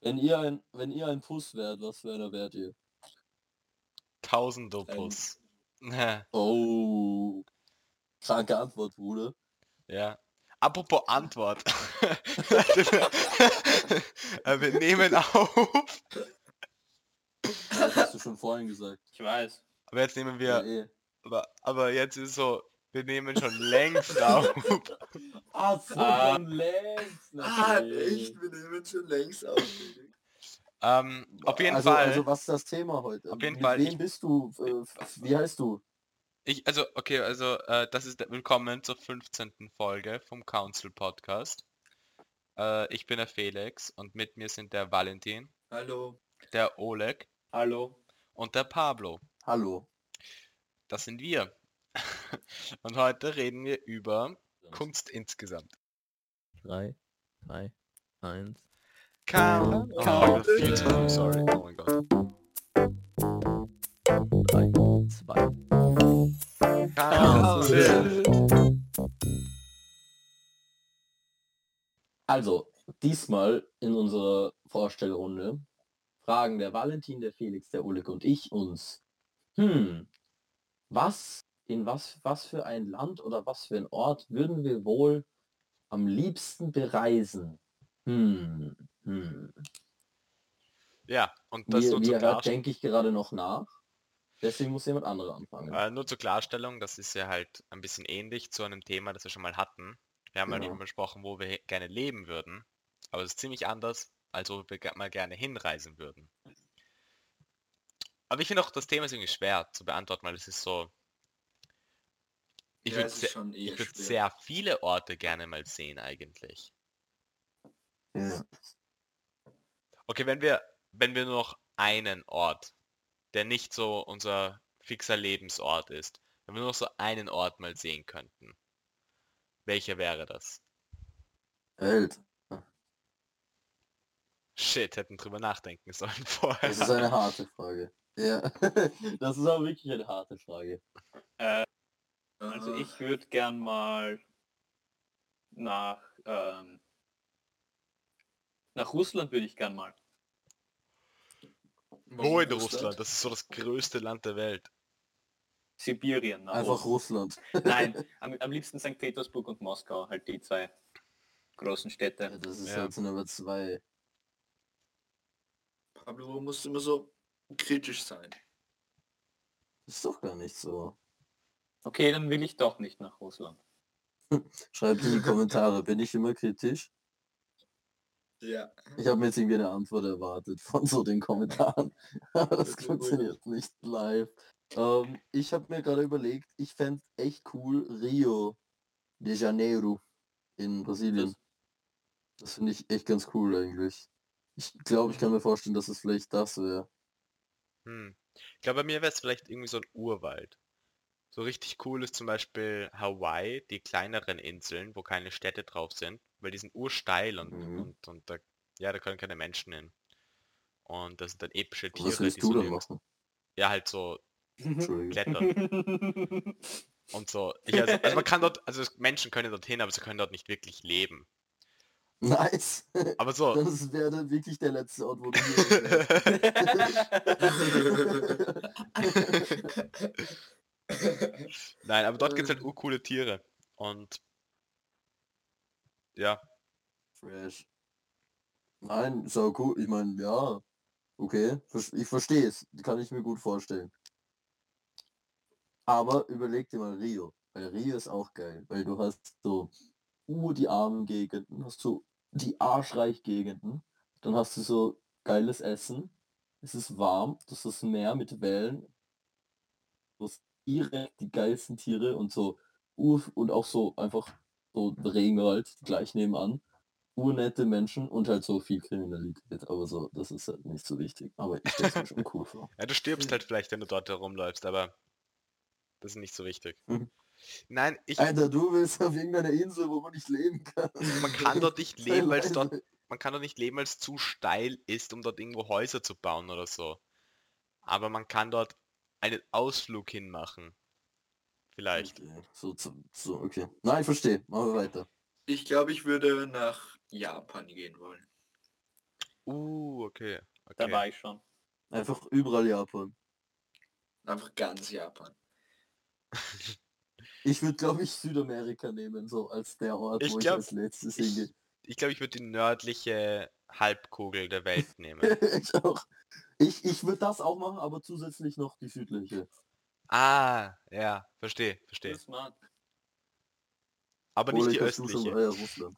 Wenn ihr ein, wenn ihr ein Puss wärt, was für einer wärt ihr? Tausendopus. Oh. Kranke Antwort, Bruder. ja. Apropos Antwort. Äh, Wir nehmen auf. Das hast du schon vorhin gesagt. Ich weiß. Aber jetzt nehmen Ja, wir. eh. Aber, aber jetzt ist so. Wir nehmen schon längst auf. Ah, so Ah. schon längst. Ah, echt? Wir nehmen schon längst auf. Ähm, auf jeden also, Fall. Also was ist das Thema heute? Auf jeden Mit Fall, Wem ich- bist du? Äh, wie heißt du? Ich, also, okay, also, äh, das ist der- willkommen zur 15. Folge vom Council Podcast. Äh, ich bin der Felix und mit mir sind der Valentin, Hallo. der Oleg Hallo. und der Pablo. Hallo. Das sind wir. und heute reden wir über Kunst insgesamt. 3, 2, 1. Count. Oh, Count. viel zu früh, sorry. Oh mein Gott. 3, 2. Council. Also, diesmal in unserer Vorstellrunde fragen der Valentin, der Felix, der Oleg und ich uns, hm, was, in was, was für ein Land oder was für ein Ort würden wir wohl am liebsten bereisen? Hm, hm. Ja, und das zur, ihr hört, denke ich gerade noch nach. Deswegen muss jemand anderer anfangen. äh, nur zur Klarstellung, das ist ja halt ein bisschen ähnlich zu einem Thema, das wir schon mal hatten. Wir haben mal Genau. eben besprochen, wo wir gerne leben würden. Aber es ist ziemlich anders, als wo wir mal gerne hinreisen würden. Aber ich finde auch, das Thema ist irgendwie schwer zu beantworten, weil es ist so... Ich Ja, würde sehr, ich würd sehr viele Orte gerne mal sehen eigentlich. Ja. Okay, wenn wir, wenn wir nur noch einen Ort, der nicht so unser fixer Lebensort ist, wenn wir nur noch so einen Ort mal sehen könnten, welcher wäre das? Welt. Shit, hätten drüber nachdenken sollen vorher. Das ist eine harte Frage. Ja, das ist auch wirklich eine harte Frage. Also Ah, ich würde gern mal nach ähm, nach Russland würde ich gern mal. Wo in Russland? Das ist so das größte Land der Welt. Sibirien. Nach Einfach Russland. Nein, am, am liebsten St. Petersburg und Moskau, halt die zwei großen Ja, Städte. das ist Ja. halt so Nummer zwei. Pablo, musst du immer so kritisch sein? Ist doch gar nicht so. Okay, dann will ich doch nicht nach Russland. Schreibt in die Kommentare, bin ich immer kritisch? Ja. Ich habe mir jetzt irgendwie eine Antwort erwartet von so den Kommentaren. Aber das Bitte funktioniert nicht live. Ähm, ich habe mir gerade überlegt, ich fände echt cool Rio de Janeiro in Brasilien. Das finde ich echt ganz cool eigentlich. Ich glaube, ich kann mir vorstellen, dass es vielleicht das wäre. Hm. Ich glaube, bei mir wäre es vielleicht irgendwie so ein Urwald. So richtig cool ist zum Beispiel Hawaii, die kleineren Inseln, wo keine Städte drauf sind, weil die sind ursteil und, Mhm. und, und da, ja, da können keine Menschen hin. Und das sind dann epische Was Tiere, willst die du so dann machen? ja halt so klettern und so. Ich, also, also man kann dort, also Menschen können dorthin, aber sie können dort nicht wirklich leben. Nice. Aber so, Das wäre dann wirklich der letzte Ort, wo du hier nein, aber dort gibt es halt urcoole Tiere. Und ja, Fresh. Nein, so cool. Ich meine, ja. Okay, ich verstehe es. Kann ich mir gut vorstellen. Aber überleg dir mal Rio. Weil Rio ist auch geil. Weil du hast so uh, die armen Gegenden, hast du die arschreich Gegenden. Dann hast du so geiles Essen. Es ist warm, das ist das Meer mit Wellen. Du hast direkt die geilsten Tiere und so ur und auch so einfach so Regenwald gleich nebenan urnette Menschen und halt so viel Kriminalität. Aber so, das ist halt nicht so wichtig. Aber ich stelle mir schon cool vor. ja, du stirbst halt vielleicht, wenn du dort herumläufst, aber das ist nicht so wichtig. Mhm. Nein, ich, Alter, du willst auf irgendeiner Insel, wo man nicht leben kann. man kann dort nicht leben, weil es dort, man kann dort nicht leben, weil es zu steil ist, um dort irgendwo Häuser zu bauen oder so. Aber man kann dort einen Ausflug hinmachen. Vielleicht. Okay, so, so, so, okay. Nein, ich verstehe. Machen wir weiter. Ich glaube, ich würde nach Japan gehen wollen. Uh, okay. Da okay. war ich schon. Einfach überall Japan. Einfach ganz Japan. Ich würde, glaube ich, Südamerika nehmen, so als der Ort, Ich wo glaub, ich als letztes Ich, hingehe. ich glaube, ich würde die nördliche Halbkugel der Welt nehmen. ich auch. Ich, ich würde das auch machen, aber zusätzlich noch die südliche. ah, ja, verstehe, verstehe. smart. Aber nicht Oder die östliche. ja, Russland.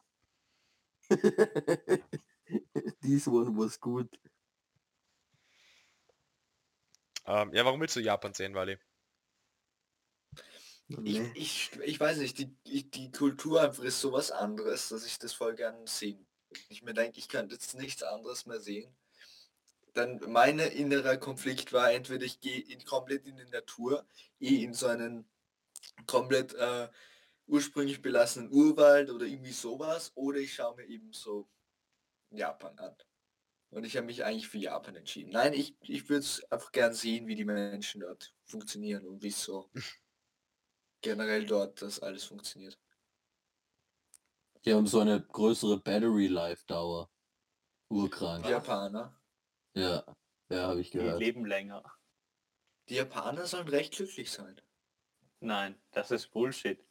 This one was good. Ähm, ja, warum willst du Japan sehen, Wally? Ich, Nee. ich, ich weiß nicht, die, die Kultur einfach ist sowas anderes, dass ich das voll gern sehen. Ich mir denke, ich könnte jetzt nichts anderes mehr sehen. Dann mein innerer Konflikt war entweder ich gehe in, komplett in die Natur, eh in so einen komplett äh, ursprünglich belassenen Urwald oder irgendwie sowas, oder ich schaue mir eben so Japan an. Und ich habe mich eigentlich für Japan entschieden. Nein, ich, ich würde es einfach gern sehen, wie die Menschen dort funktionieren und wie so generell dort das alles funktioniert. Die haben so eine größere Battery Life Dauer. Urkrank. Japaner. Ja, ja, habe ich Die gehört. leben länger. Die Japaner sollen recht glücklich sein. Nein, das ist Bullshit.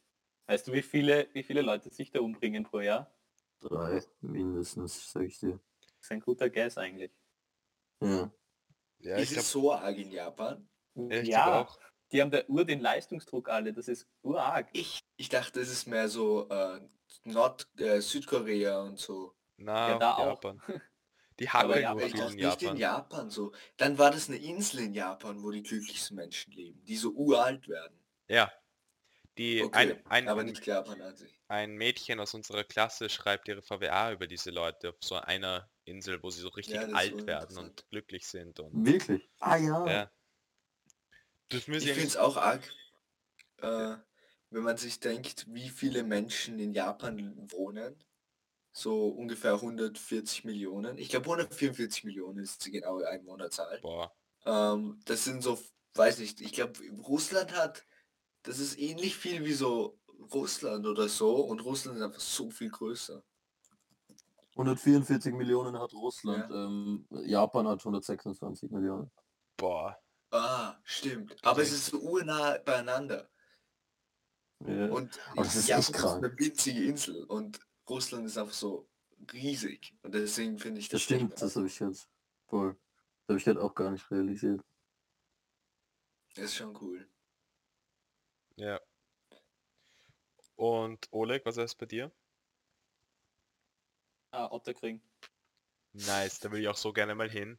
Weißt du, wie viele, wie viele Leute sich da umbringen pro Jahr? Drei mindestens, sag ich dir. Das ist ein guter Guess eigentlich. Ja. Ja, ist es so arg in Japan? ja, ich ja, glaub auch. die haben da ur den Leistungsdruck alle, das ist urarg. Ich, ich dachte, es ist mehr so äh, Nord äh, Südkorea und so. Na, Ja, da auch. Die Aber hacken ja, nur Aber ich viel dachte in nicht in Japan. Japan so. Dann war das eine Insel in Japan, wo die glücklichsten Menschen leben, die so uralt werden. Ja. Die, Okay, ein, ein, aber nicht Japan an sich. ein Mädchen aus unserer Klasse schreibt ihre VWA über diese Leute auf so einer Insel, wo sie so richtig Ja, das ist alt werden und glücklich sind und Wirklich? Ah ja. ja. Das müssen Ich finde es auch arg, äh, wenn man sich denkt, wie viele Menschen in Japan wohnen. So ungefähr 140 Millionen. Ich glaube 144 Millionen ist die genaue Einwohnerzahl. boah. Ähm, das sind so, weiß nicht, ich glaube Russland hat, das ist ähnlich viel wie so Russland oder so und Russland ist einfach so viel größer. 144 Millionen hat Russland. Ähm, Japan hat 126 Millionen. Boah. Ah, stimmt. Aber es ist so urnah beieinander. Ja. Und das ist Japan echt krank. eine winzige Insel und Russland ist einfach so riesig. Und deswegen finde ich Das das stimmt, das habe ich jetzt voll. Das habe ich halt auch gar nicht realisiert. Das ist schon cool. Ja. Und Oleg, was ist bei dir? Ah, Otterkring. Nice, da will ich auch so gerne mal hin.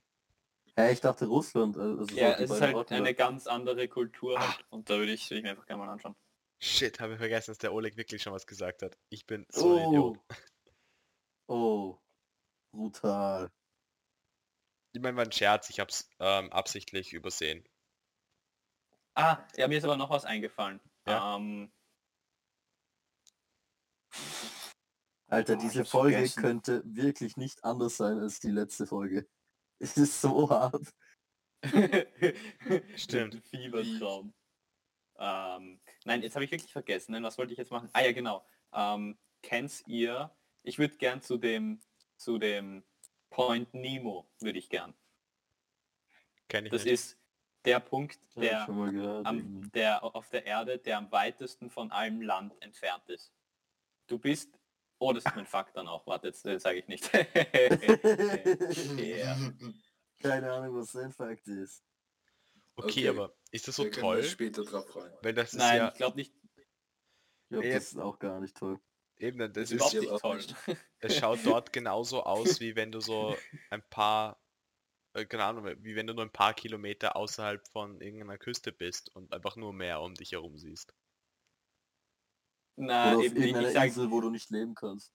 Hä, ich dachte Russland. Also so Ja, es ist halt Orte. eine ganz andere Kultur Ah. halt. Und da würde ich, würde ich mir einfach gerne mal anschauen. Shit, habe ich vergessen, dass der Oleg wirklich schon was gesagt hat. Ich bin so ein Oh. Idiot. Oh. Brutal. Ich meine, war ein Scherz, ich hab's ähm, absichtlich übersehen. Ah, ja, mir ist aber noch was eingefallen. Ja. Ähm, Alter, Oh, diese Folge vergessen. könnte wirklich nicht anders sein als die letzte Folge. Es ist so hart. Stimmt. Fiebertraum. Ähm, nein, jetzt habe ich wirklich vergessen. Nein, was wollte ich jetzt machen? Ah ja, genau. Ähm, kennt ihr? Ich würde gern zu dem zu dem Point Nemo würde ich gern. Kenn ich Das nicht. ist der Punkt, der gehört. am, der auf der Erde, der am weitesten von allem Land entfernt ist. Du bist. Oh, das ist mein Fakt dann auch. Warte, jetzt sage ich nicht. Ja. Keine Ahnung, was sein Fakt ist. Okay, Okay. aber ist das so Wir toll? später drauf freuen. Weil das ist Nein, ja ich glaube nicht. Ich glaube, Ja. das ist auch gar nicht toll. eben, das Das ist überhaupt ja nicht toll. nicht. es schaut dort genauso aus, wie wenn du so ein paar, äh, keine Ahnung, wie wenn du nur ein paar Kilometer außerhalb von irgendeiner Küste bist und einfach nur Meer um dich herum siehst. Na, Oder auf eben nicht. Ich sag, Insel, wo du nicht leben kannst.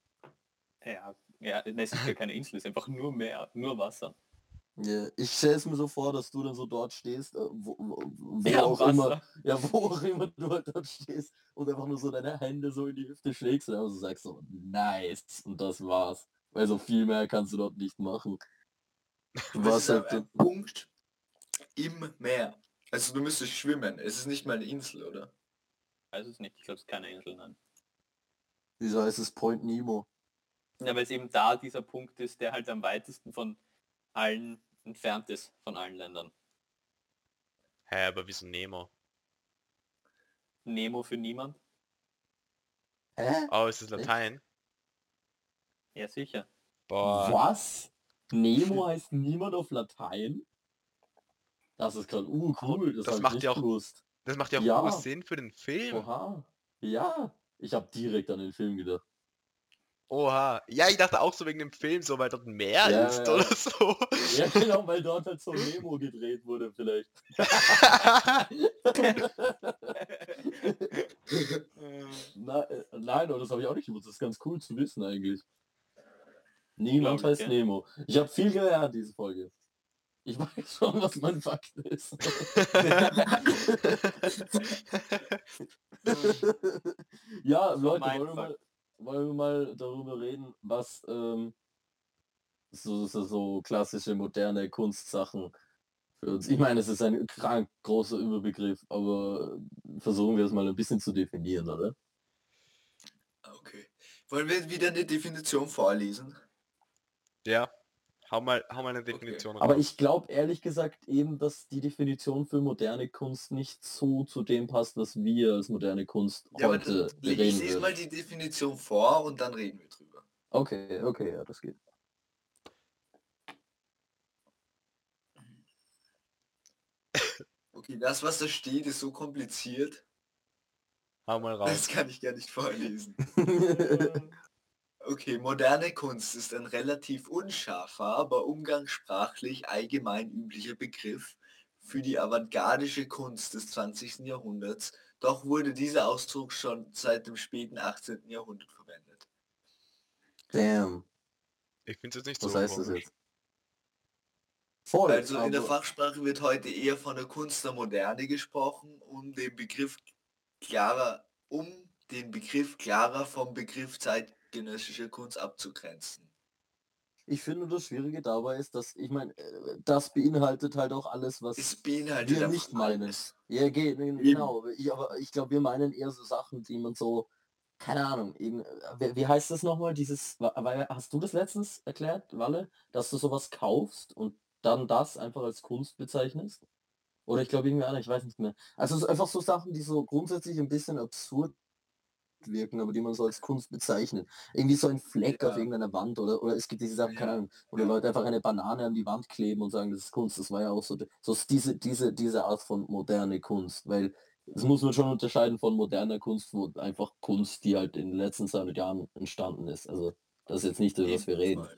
ja, ja, es ist ja keine Insel, es ist einfach nur Meer, nur Wasser. Ja, ich stelle es mir so vor, dass du dann so dort stehst, äh, wo, wo, wo Ja, auch Wasser. immer, ja, wo auch immer du halt dort stehst und einfach nur so deine Hände so in die Hüfte schlägst und einfach so sagst so, nice, und das war's. Weil so viel mehr kannst du dort nicht machen. Du Das warst ist halt, ein Punkt im Meer. Also du müsstest schwimmen. Es ist nicht mal eine Insel, oder? Weiß es nicht, ich glaube es ist keine Insel, nein. wieso heißt es Point Nemo? Ja, weil es eben da dieser Punkt ist, der halt am weitesten von allen entfernt ist von allen Ländern. Hä, aber wieso Nemo? Nemo für niemand? Hä? Oh, ist das Latein? Ja, sicher. Boah. Was? Nemo heißt niemand auf Latein? Das ist gerade uh, cool. Das, Das macht ja auch- gewusst. Das macht ja auch Ja. Sinn für den Film. Oha. Ja. Ich habe direkt an den Film gedacht. Oha. Ja, ich dachte auch so wegen dem Film, so weil dort mehr Ja, ist ja. oder so. Ja, genau, weil dort halt so Nemo gedreht wurde vielleicht. Na, äh, nein, aber das habe ich auch nicht gewusst. Das ist ganz cool zu wissen eigentlich. Niemand heißt ja. Nemo. Ich habe viel gelernt diese Folge. Ich weiß schon, was mein Fakt ist. ja, Leute, wollen wir, mal, wollen wir mal darüber reden, was ähm, so, so, so klassische moderne Kunstsachen für uns. Ich meine, es ist ein krank großer Überbegriff, aber versuchen wir es mal ein bisschen zu definieren, oder? Okay. Wollen wir wieder eine Definition vorlesen? ja. Hau mal, hau mal eine Definition Aber raus. ich glaube ehrlich gesagt eben, dass die Definition für moderne Kunst nicht so zu dem passt, was wir als moderne Kunst Ja, aber heute dann, ich reden lese mal die Definition vor und dann reden wir drüber. Okay, okay, ja, das geht. Okay, das, was da steht, ist so kompliziert, Hau mal raus. das kann ich gar nicht vorlesen. Okay, moderne Kunst ist ein relativ unscharfer, aber umgangssprachlich allgemein üblicher Begriff für die avantgardische Kunst des 20. Jahrhunderts, doch wurde dieser Ausdruck schon seit dem späten 18. Jahrhundert verwendet. Damn, Ich finde es jetzt nicht was so heißt das komisch. jetzt? Voll, Also in der aber- Fachsprache wird heute eher von der Kunst der Moderne gesprochen, um den Begriff klarer, um den Begriff klarer vom Begriff zeitgenössischer Kunst abzugrenzen. Ich finde, das Schwierige dabei ist, dass, ich meine, äh, das beinhaltet halt auch alles, was wir nicht meinen. alles. Ja, geht, genau. Ich, aber ich glaube, wir meinen eher so Sachen, die man so, keine Ahnung, eben, äh, wie, wie heißt das nochmal, dieses, hast du das letztens erklärt, Walle, dass du sowas kaufst und dann das einfach als Kunst bezeichnest? Oder ich glaube irgendwie anders, ich weiß nicht mehr. Also es ist einfach so Sachen, die so grundsätzlich ein bisschen absurd wirken, aber die man so als Kunst bezeichnet. Irgendwie so ein Fleck auf Ja. irgendeiner Wand oder, oder es gibt diese Sachen, keine. Ahnung, wo die Ja. Leute einfach eine Banane an die Wand kleben und sagen, das ist Kunst. Das war ja auch so, so ist diese, diese, diese Art von moderne Kunst, weil das muss man schon unterscheiden von moderner Kunst, wo einfach Kunst, die halt in den letzten 200 Jahren entstanden ist. Also das ist jetzt nicht, über was wir reden.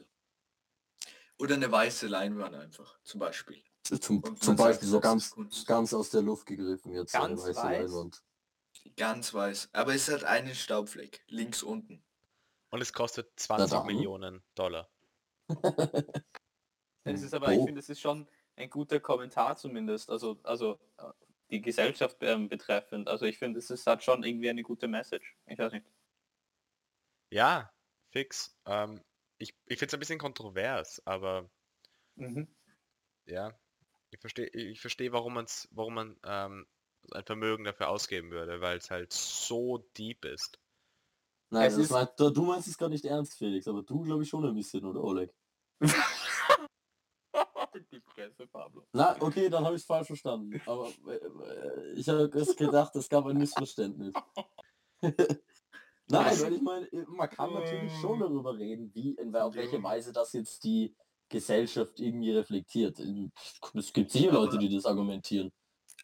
Oder eine weiße Leinwand einfach, zum Beispiel. Zum, zum sagt, Beispiel so das ist ganz, ganz aus der Luft gegriffen jetzt. so eine Ganz weiße weiß? Leinwand. Ganz weiß. Aber es hat einen Staubfleck, links unten. Und es kostet 20 dann. Millionen Dollar. Es ist aber, ich Oh. finde, es ist schon ein guter Kommentar zumindest, also, also äh, die Gesellschaft ähm, betreffend. Also ich finde, es ist, hat schon irgendwie eine gute Message. Ich weiß nicht. Ja, fix. Ähm, ich ich finde es ein bisschen kontrovers, aber Mhm. ja, ich verstehe, ich verstehe, warum man's, warum man ähm, ein Vermögen dafür ausgeben würde, weil es halt so deep ist. Nein, Es ist- meint, du meinst es gerade nicht ernst, Felix, aber du glaube ich schon ein bisschen, oder Oleg? die Presse, Pablo. Na, okay, dann habe ich es falsch verstanden. Aber äh, äh, ich habe es gedacht, es gab ein Missverständnis. Nein, weil ich meine, man kann natürlich schon darüber reden, wie, in auf welche Weise das jetzt die Gesellschaft irgendwie reflektiert. Es gibt sicher Leute, die das argumentieren.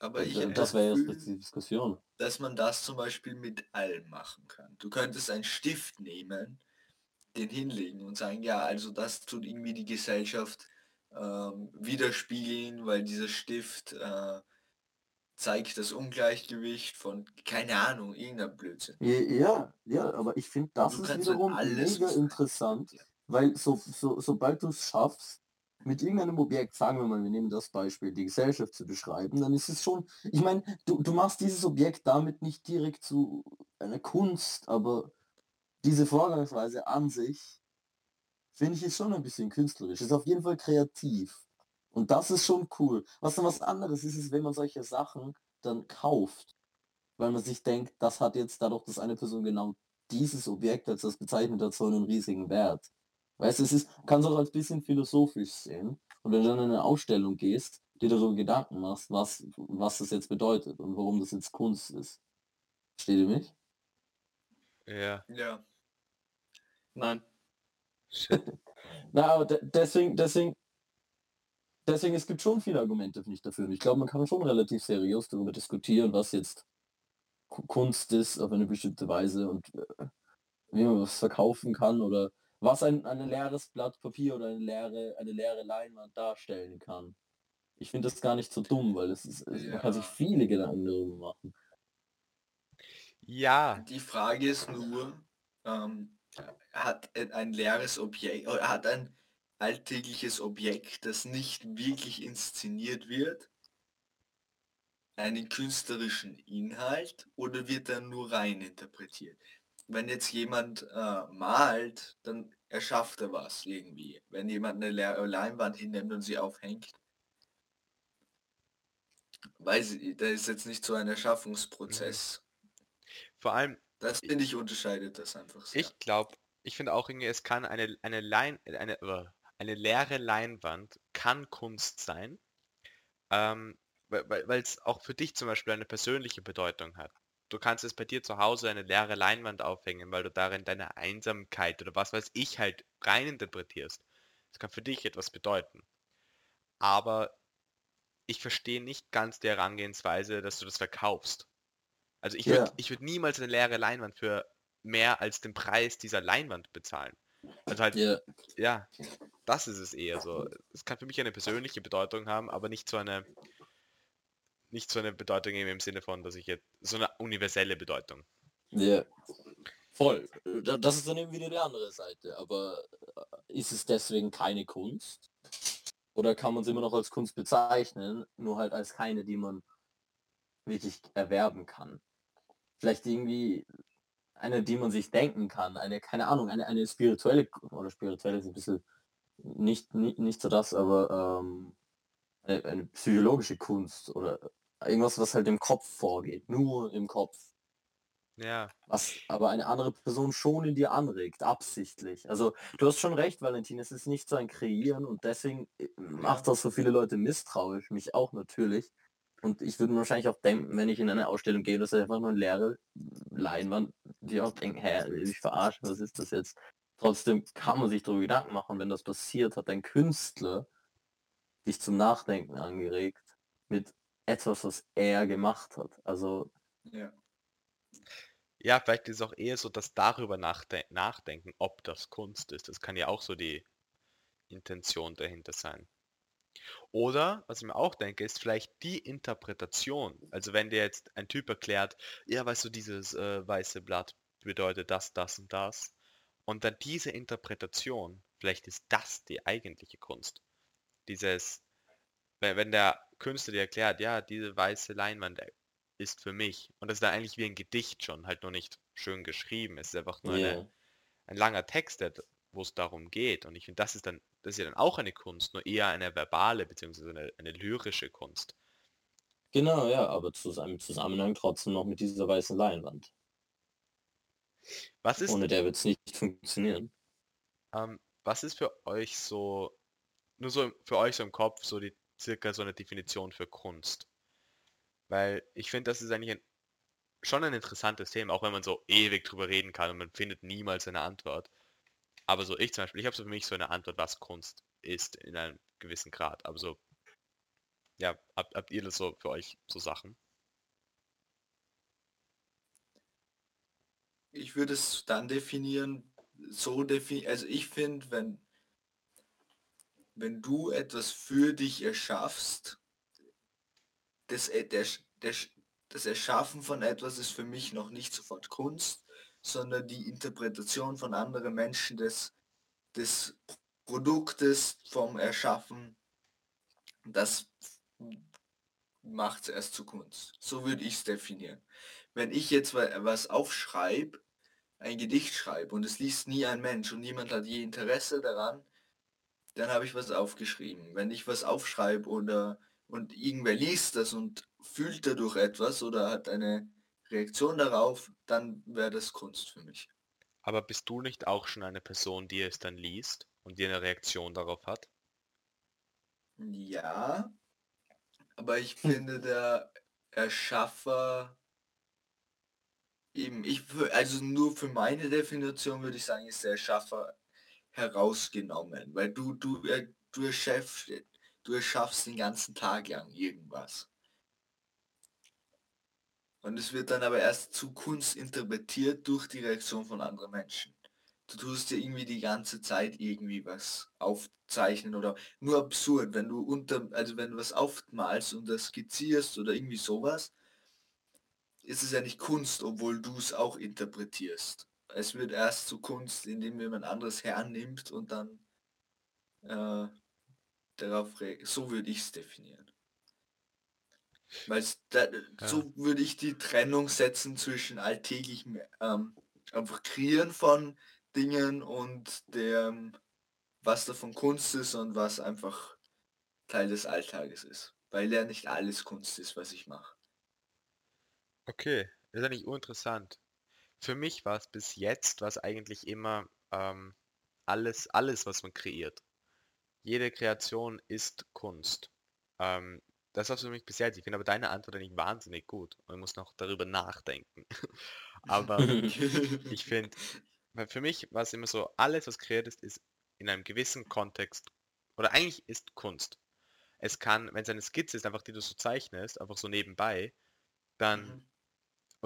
Aber ich das das wäre jetzt die Diskussion. dass man das zum Beispiel mit allem machen kann. Du könntest einen Stift nehmen, den hinlegen und sagen, ja, also das tut irgendwie die Gesellschaft ähm, widerspiegeln, weil dieser Stift äh, zeigt das Ungleichgewicht von, keine Ahnung, irgendeiner Blödsinn. Ja, ja, aber ich finde, das ist wiederum mega interessant, weil so, so, sobald du es schaffst, mit irgendeinem Objekt, sagen wir mal, wir nehmen das Beispiel, die Gesellschaft zu beschreiben, dann ist es schon, ich meine, du, du machst dieses Objekt damit nicht direkt zu einer Kunst, aber diese Vorgangsweise an sich, finde ich, ist schon ein bisschen künstlerisch, ist auf jeden Fall kreativ. Und das ist schon cool. Was dann was anderes ist, ist, wenn man solche Sachen dann kauft, weil man sich denkt, das hat jetzt dadurch, dass eine Person genau dieses Objekt als das bezeichnet hat, so einen riesigen Wert. Weißt du, es ist, kannst auch als bisschen philosophisch sehen. Und wenn du dann in eine Ausstellung gehst, dir darüber Gedanken machst, was, was das jetzt bedeutet und warum das jetzt Kunst ist. Versteht ihr mich? Ja. Ja. Nein. Shit. Na, aber de deswegen, deswegen, deswegen, es gibt schon viele Argumente, finde ich, dafür. Und ich glaube, man kann schon relativ seriös darüber diskutieren, was jetzt Ku- Kunst ist auf eine bestimmte Weise und äh, wie man was verkaufen kann oder was ein, ein leeres Blatt Papier oder eine leere, eine leere Leinwand darstellen kann. Ich finde das gar nicht so dumm, weil es ist, es- man kann sich Ja. viele Gedanken darüber machen. Ja, Die Frage ist nur, ähm, hat ein leeres Objekt, oder hat ein alltägliches Objekt, das nicht wirklich inszeniert wird, einen künstlerischen Inhalt oder wird er nur rein interpretiert? Wenn jetzt jemand äh, malt, dann er was irgendwie. Wenn jemand eine leere Leinwand hinnimmt und sie aufhängt, ich, da ist jetzt nicht so ein Erschaffungsprozess. vor allem, Das finde ich unterscheidet das einfach sehr. ich glaube, ich finde auch irgendwie, es kann eine, eine, Lein, eine, äh, eine leere Leinwand kann Kunst sein, ähm, weil es auch für dich zum Beispiel eine persönliche Bedeutung hat. Du kannst es bei dir zu Hause eine leere Leinwand aufhängen, weil du darin deine Einsamkeit oder was weiß ich halt rein interpretierst. Das kann für dich etwas bedeuten. Aber ich verstehe nicht ganz die Herangehensweise, dass du das verkaufst. Also ich würde Ja. würd niemals eine leere Leinwand für mehr als den Preis dieser Leinwand bezahlen. Also halt, Ja, ja, das ist es eher so. Es kann für mich eine persönliche Bedeutung haben, aber nicht so eine, nicht so eine Bedeutung im Sinne von, dass ich jetzt, so eine universelle Bedeutung. ja. Voll. Da- Das ist dann eben wieder die andere Seite. Aber äh, ist es deswegen keine Kunst? Oder kann man es immer noch als Kunst bezeichnen, nur halt als keine, die man wirklich erwerben kann? Vielleicht irgendwie eine, die man sich denken kann, eine, keine Ahnung, eine, eine spirituelle, oder spirituelle ist ein bisschen nicht, nicht, nicht so das, aber ähm, eine, eine psychologische Kunst oder irgendwas, was halt im Kopf vorgeht, nur im Kopf. Ja, Was aber eine andere Person schon in dir anregt, absichtlich. Also du hast schon recht, Valentin, es ist nicht so ein Kreieren und deswegen äh, macht das so viele Leute misstrauisch, mich auch natürlich. Und ich würde wahrscheinlich auch denken, wenn ich in eine Ausstellung gehe, das ist einfach nur eine leere Leinwand, die auch denken, hä, ich verarschen, was ist das jetzt? Trotzdem kann man sich darüber Gedanken machen, wenn das passiert, hat ein Künstler dich zum Nachdenken angeregt mit etwas, was er gemacht hat. Also Ja. ja, vielleicht ist es auch eher so, dass darüber nachde nachdenken, ob das Kunst ist. Das kann ja auch so die Intention dahinter sein. Oder, was ich mir auch denke, ist vielleicht die Interpretation. Also wenn dir jetzt ein Typ erklärt, ja, weißt du, dieses äh, weiße Blatt bedeutet das, das und das. Und dann diese Interpretation, vielleicht ist das die eigentliche Kunst. Dieses, wenn, wenn der Künstler dir erklärt, ja, diese weiße Leinwand ist für mich. Und das ist dann eigentlich wie ein Gedicht schon, halt nur nicht schön geschrieben. Es ist einfach nur ja. eine, ein langer Text, wo es darum geht. Und ich finde, das ist dann, das ist ja dann auch eine Kunst, nur eher eine verbale bzw. Eine, eine lyrische Kunst. Genau, ja, aber zu seinem Zusammenhang trotzdem noch mit dieser weißen Leinwand. Was ist, Ohne der wird es nicht funktionieren. ähm, was ist für euch so, nur so für euch so im Kopf, so die circa so eine Definition für Kunst? Weil ich finde, das ist eigentlich ein, schon ein interessantes Thema, auch wenn man so ewig drüber reden kann und man findet niemals eine Antwort. Aber so ich zum Beispiel, ich habe so für mich so eine Antwort, was Kunst ist in einem gewissen Grad. Aber so, ja, habt, habt ihr das so für euch so Sachen? Ich würde es dann definieren, so definieren, also ich finde, wenn, wenn du etwas für dich erschaffst, das, äh, der, der, das Erschaffen von etwas ist für mich noch nicht sofort Kunst, sondern die Interpretation von anderen Menschen des, des Produktes vom Erschaffen, das macht es erst zu Kunst. So würde ich es definieren. Wenn ich jetzt wa- was aufschreibe, ein Gedicht schreibe und es liest nie ein Mensch und niemand hat je Interesse daran, dann habe ich was aufgeschrieben. Wenn ich was aufschreibe oder und irgendwer liest das und fühlt dadurch etwas oder hat eine Reaktion darauf, dann wäre das Kunst für mich. Aber bist du nicht auch schon eine Person, die es dann liest und die eine Reaktion darauf hat? Ja, aber ich finde der Erschaffer eben, ich also nur für meine Definition würde ich sagen, ist der Erschaffer herausgenommen, weil du du er- du erschaffst du erschaffst den ganzen Tag lang irgendwas. Und es wird dann aber erst zu Kunst interpretiert durch die Reaktion von anderen Menschen. Du tust dir irgendwie die ganze Zeit irgendwie was aufzeichnen oder nur absurd, wenn du unter, also wenn du was aufmalst und das skizzierst oder irgendwie sowas, ist es ja nicht Kunst, obwohl du es auch interpretierst. Es wird erst zu Kunst, indem jemand anderes hernimmt und dann äh, darauf re so würde ich es definieren. Weil da, so würde ich die Trennung setzen zwischen alltäglichem ähm, einfach Kreieren von Dingen und dem, was davon Kunst ist und was einfach Teil des Alltages ist. Weil ja nicht alles Kunst ist, was ich mache. Okay, das ist eigentlich uninteressant. Für mich war es bis jetzt, was eigentlich immer ähm, alles, alles, was man kreiert. Jede Kreation ist Kunst. Ähm, das war für mich bis jetzt. Ich finde aber deine Antwort eigentlich wahnsinnig gut. Man muss noch darüber nachdenken. aber ich finde, für mich war es immer so, alles, was kreiert ist, ist in einem gewissen Kontext, oder eigentlich ist Kunst. Es kann, wenn es eine Skizze ist, einfach die du so zeichnest, einfach so nebenbei, dann Mhm.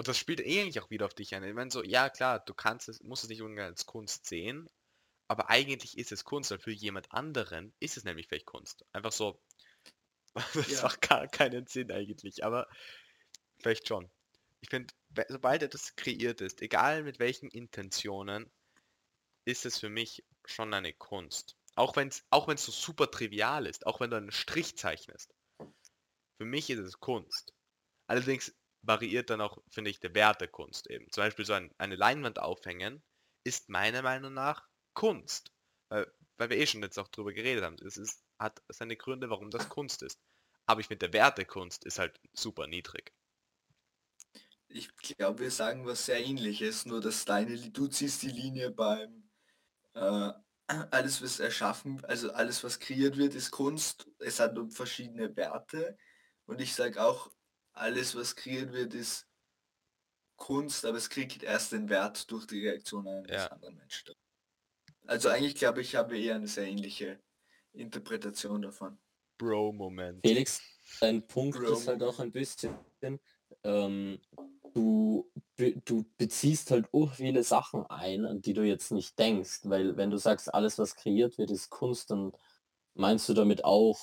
Und das spielt eigentlich auch wieder auf dich ein. Ich meine so, ja klar, du kannst es, musst es nicht unbedingt als Kunst sehen, aber eigentlich ist es Kunst, weil für jemand anderen ist es nämlich vielleicht Kunst. Einfach so, das Ja. macht gar keinen Sinn eigentlich, aber vielleicht schon. Ich finde, sobald etwas kreiert ist, egal mit welchen Intentionen, ist es für mich schon eine Kunst. Auch wenn es auch wenn's so super trivial ist, auch wenn du einen Strich zeichnest. Für mich ist es Kunst. Allerdings variiert dann auch, finde ich, der Wert der Kunst eben. Zum Beispiel so ein, eine Leinwand aufhängen ist meiner Meinung nach Kunst. Weil, weil wir eh schon jetzt auch drüber geredet haben. Es ist, hat seine Gründe, warum das Kunst ist. Aber ich finde, der Wert der Kunst ist halt super niedrig. Ich glaube, wir sagen was sehr ähnliches, nur dass deine, du ziehst die Linie beim äh, alles, was erschaffen, also alles, was kreiert wird, ist Kunst. Es hat verschiedene Werte. Und ich sage auch, alles, was kreiert wird, ist Kunst, aber es kriegt erst den Wert durch die Reaktion eines Ja. anderen Menschen. Also eigentlich glaube ich, habe eher eine sehr ähnliche Interpretation davon. Bro-Moment. Felix, dein Punkt Bro. ist halt auch ein bisschen, ähm, du, du beziehst halt auch viele Sachen ein, an die du jetzt nicht denkst, weil wenn du sagst, alles was kreiert wird, ist Kunst, dann meinst du damit auch,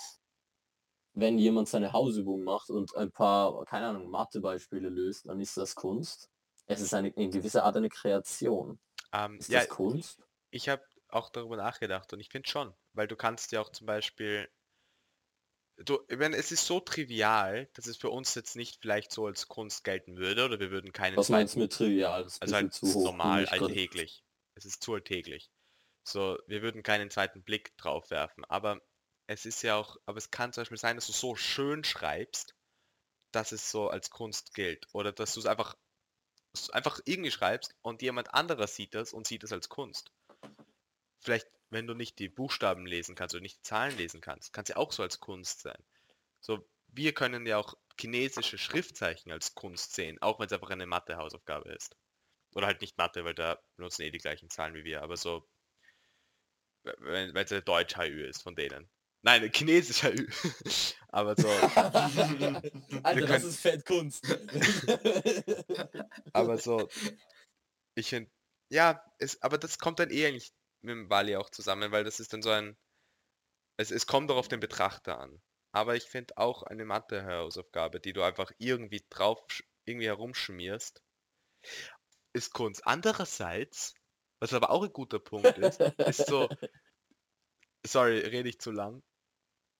wenn jemand seine Hausübung macht und ein paar, keine Ahnung, Mathebeispiele löst, dann ist das Kunst. Es ist eine, in gewisser Art eine Kreation. Ähm, Ist ja, das Kunst? ich habe auch darüber nachgedacht und ich finde schon, weil du kannst ja auch zum Beispiel, du, meine, es ist so trivial, dass es für uns jetzt nicht vielleicht so als Kunst gelten würde oder wir würden keinen Was meinst du mit trivial? Also halt zu hoch normal, alltäglich. Es ist zu alltäglich. So, wir würden keinen zweiten Blick drauf werfen, aber es ist ja auch, aber es kann zum Beispiel sein, dass du so schön schreibst, dass es so als Kunst gilt oder dass du es einfach einfach irgendwie schreibst und jemand anderer sieht das und sieht es als Kunst. Vielleicht, wenn du nicht die Buchstaben lesen kannst oder nicht die Zahlen lesen kannst, kann es ja auch so als Kunst sein. So, wir können ja auch chinesische Schriftzeichen als Kunst sehen, auch wenn es einfach eine Mathe-Hausaufgabe ist. Oder halt nicht Mathe, weil da benutzen eh die gleichen Zahlen wie wir, aber so, w- wenn es ein Deutsch-HÜ ist von denen. Nein, ein chinesischer Ü. aber so, Alter, das ist Fettkunst. aber so, ich finde, ja, es, aber das kommt dann eh eigentlich mit dem Wally auch zusammen, weil das ist dann so ein, es, es kommt doch auf den Betrachter an. Aber ich finde auch eine Mathe-Hausaufgabe, die du einfach irgendwie drauf, irgendwie herumschmierst, ist Kunst. Andererseits, was aber auch ein guter Punkt ist, ist so, sorry, rede ich zu lang.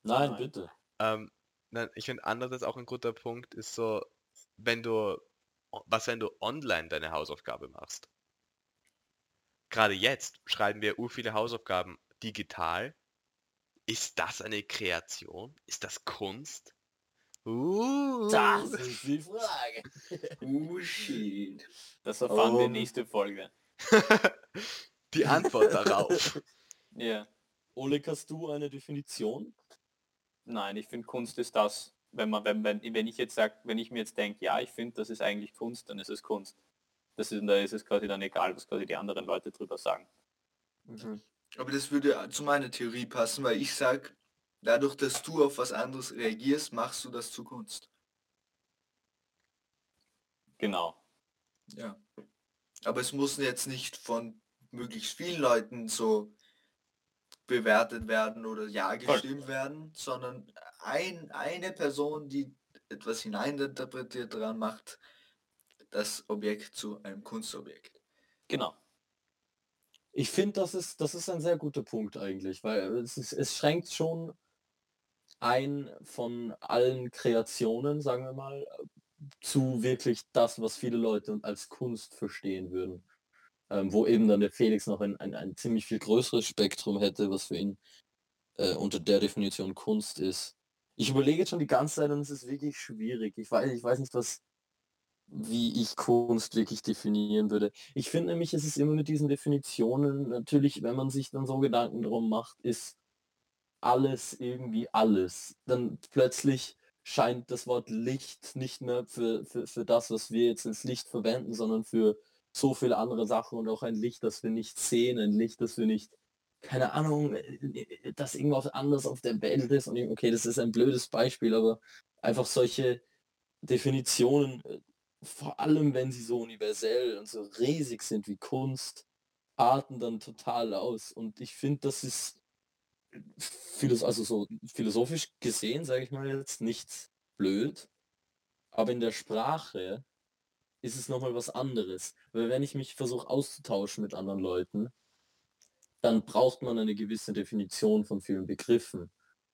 Nein, Nein. bitte. Ähm, nein, ich finde andererseits auch ein guter Punkt ist so, wenn du, was wenn du online deine Hausaufgabe machst. Gerade jetzt schreiben wir ur viele Hausaufgaben digital. Ist das eine Kreation? Ist das Kunst? Uh, Das ist die Frage. Oh shit. Das erfahren wir Um, nächste Folge. Die Antwort darauf. Ja. Oleg, hast du eine Definition? Nein, ich finde Kunst ist das, wenn man, wenn, wenn, wenn ich jetzt sage, wenn ich mir jetzt denke, ja, ich finde, das ist eigentlich Kunst, dann ist es Kunst. Das ist, da ist es quasi dann egal, was quasi die anderen Leute drüber sagen. Aber das würde zu meiner Theorie passen, weil ich sag, dadurch, dass du auf was anderes reagierst, machst du das zu Kunst. Genau. Ja. Aber es muss jetzt nicht von möglichst vielen Leuten so bewertet werden oder ja gestimmt werden, sondern ein, eine Person, die etwas hineininterpretiert daran macht, das Objekt zu einem Kunstobjekt. Genau. Ich finde, das ist, das ist ein sehr guter Punkt eigentlich, weil es, ist, es schränkt schon ein von allen Kreationen, sagen wir mal, zu wirklich das, was viele Leute als Kunst verstehen würden. Ähm, wo eben dann der Felix noch ein, ein, ein ziemlich viel größeres Spektrum hätte, was für ihn äh, unter der Definition Kunst ist. Ich überlege jetzt schon die ganze Zeit und es ist wirklich schwierig. Ich weiß, ich weiß nicht, was, wie ich Kunst wirklich definieren würde. Ich finde nämlich, es ist immer mit diesen Definitionen, natürlich, wenn man sich dann so Gedanken drum macht, ist alles irgendwie alles. Dann plötzlich scheint das Wort Licht nicht mehr für, für, für das, was wir jetzt ins Licht verwenden, sondern für so viele andere Sachen und auch ein Licht, das wir nicht sehen, ein Licht, das wir nicht, keine Ahnung, äh, das irgendwas anderes auf der Welt ist. Und ich- okay, das ist ein blödes Beispiel, aber einfach solche Definitionen, äh, vor allem wenn sie so universell und so riesig sind wie Kunst, arten dann total aus. Und ich finde, das ist philos also so philosophisch gesehen, sage ich mal jetzt, nicht blöd. Aber in der Sprache ist es nochmal was anderes. Weil wenn ich mich versuche auszutauschen mit anderen Leuten, dann braucht man eine gewisse Definition von vielen Begriffen,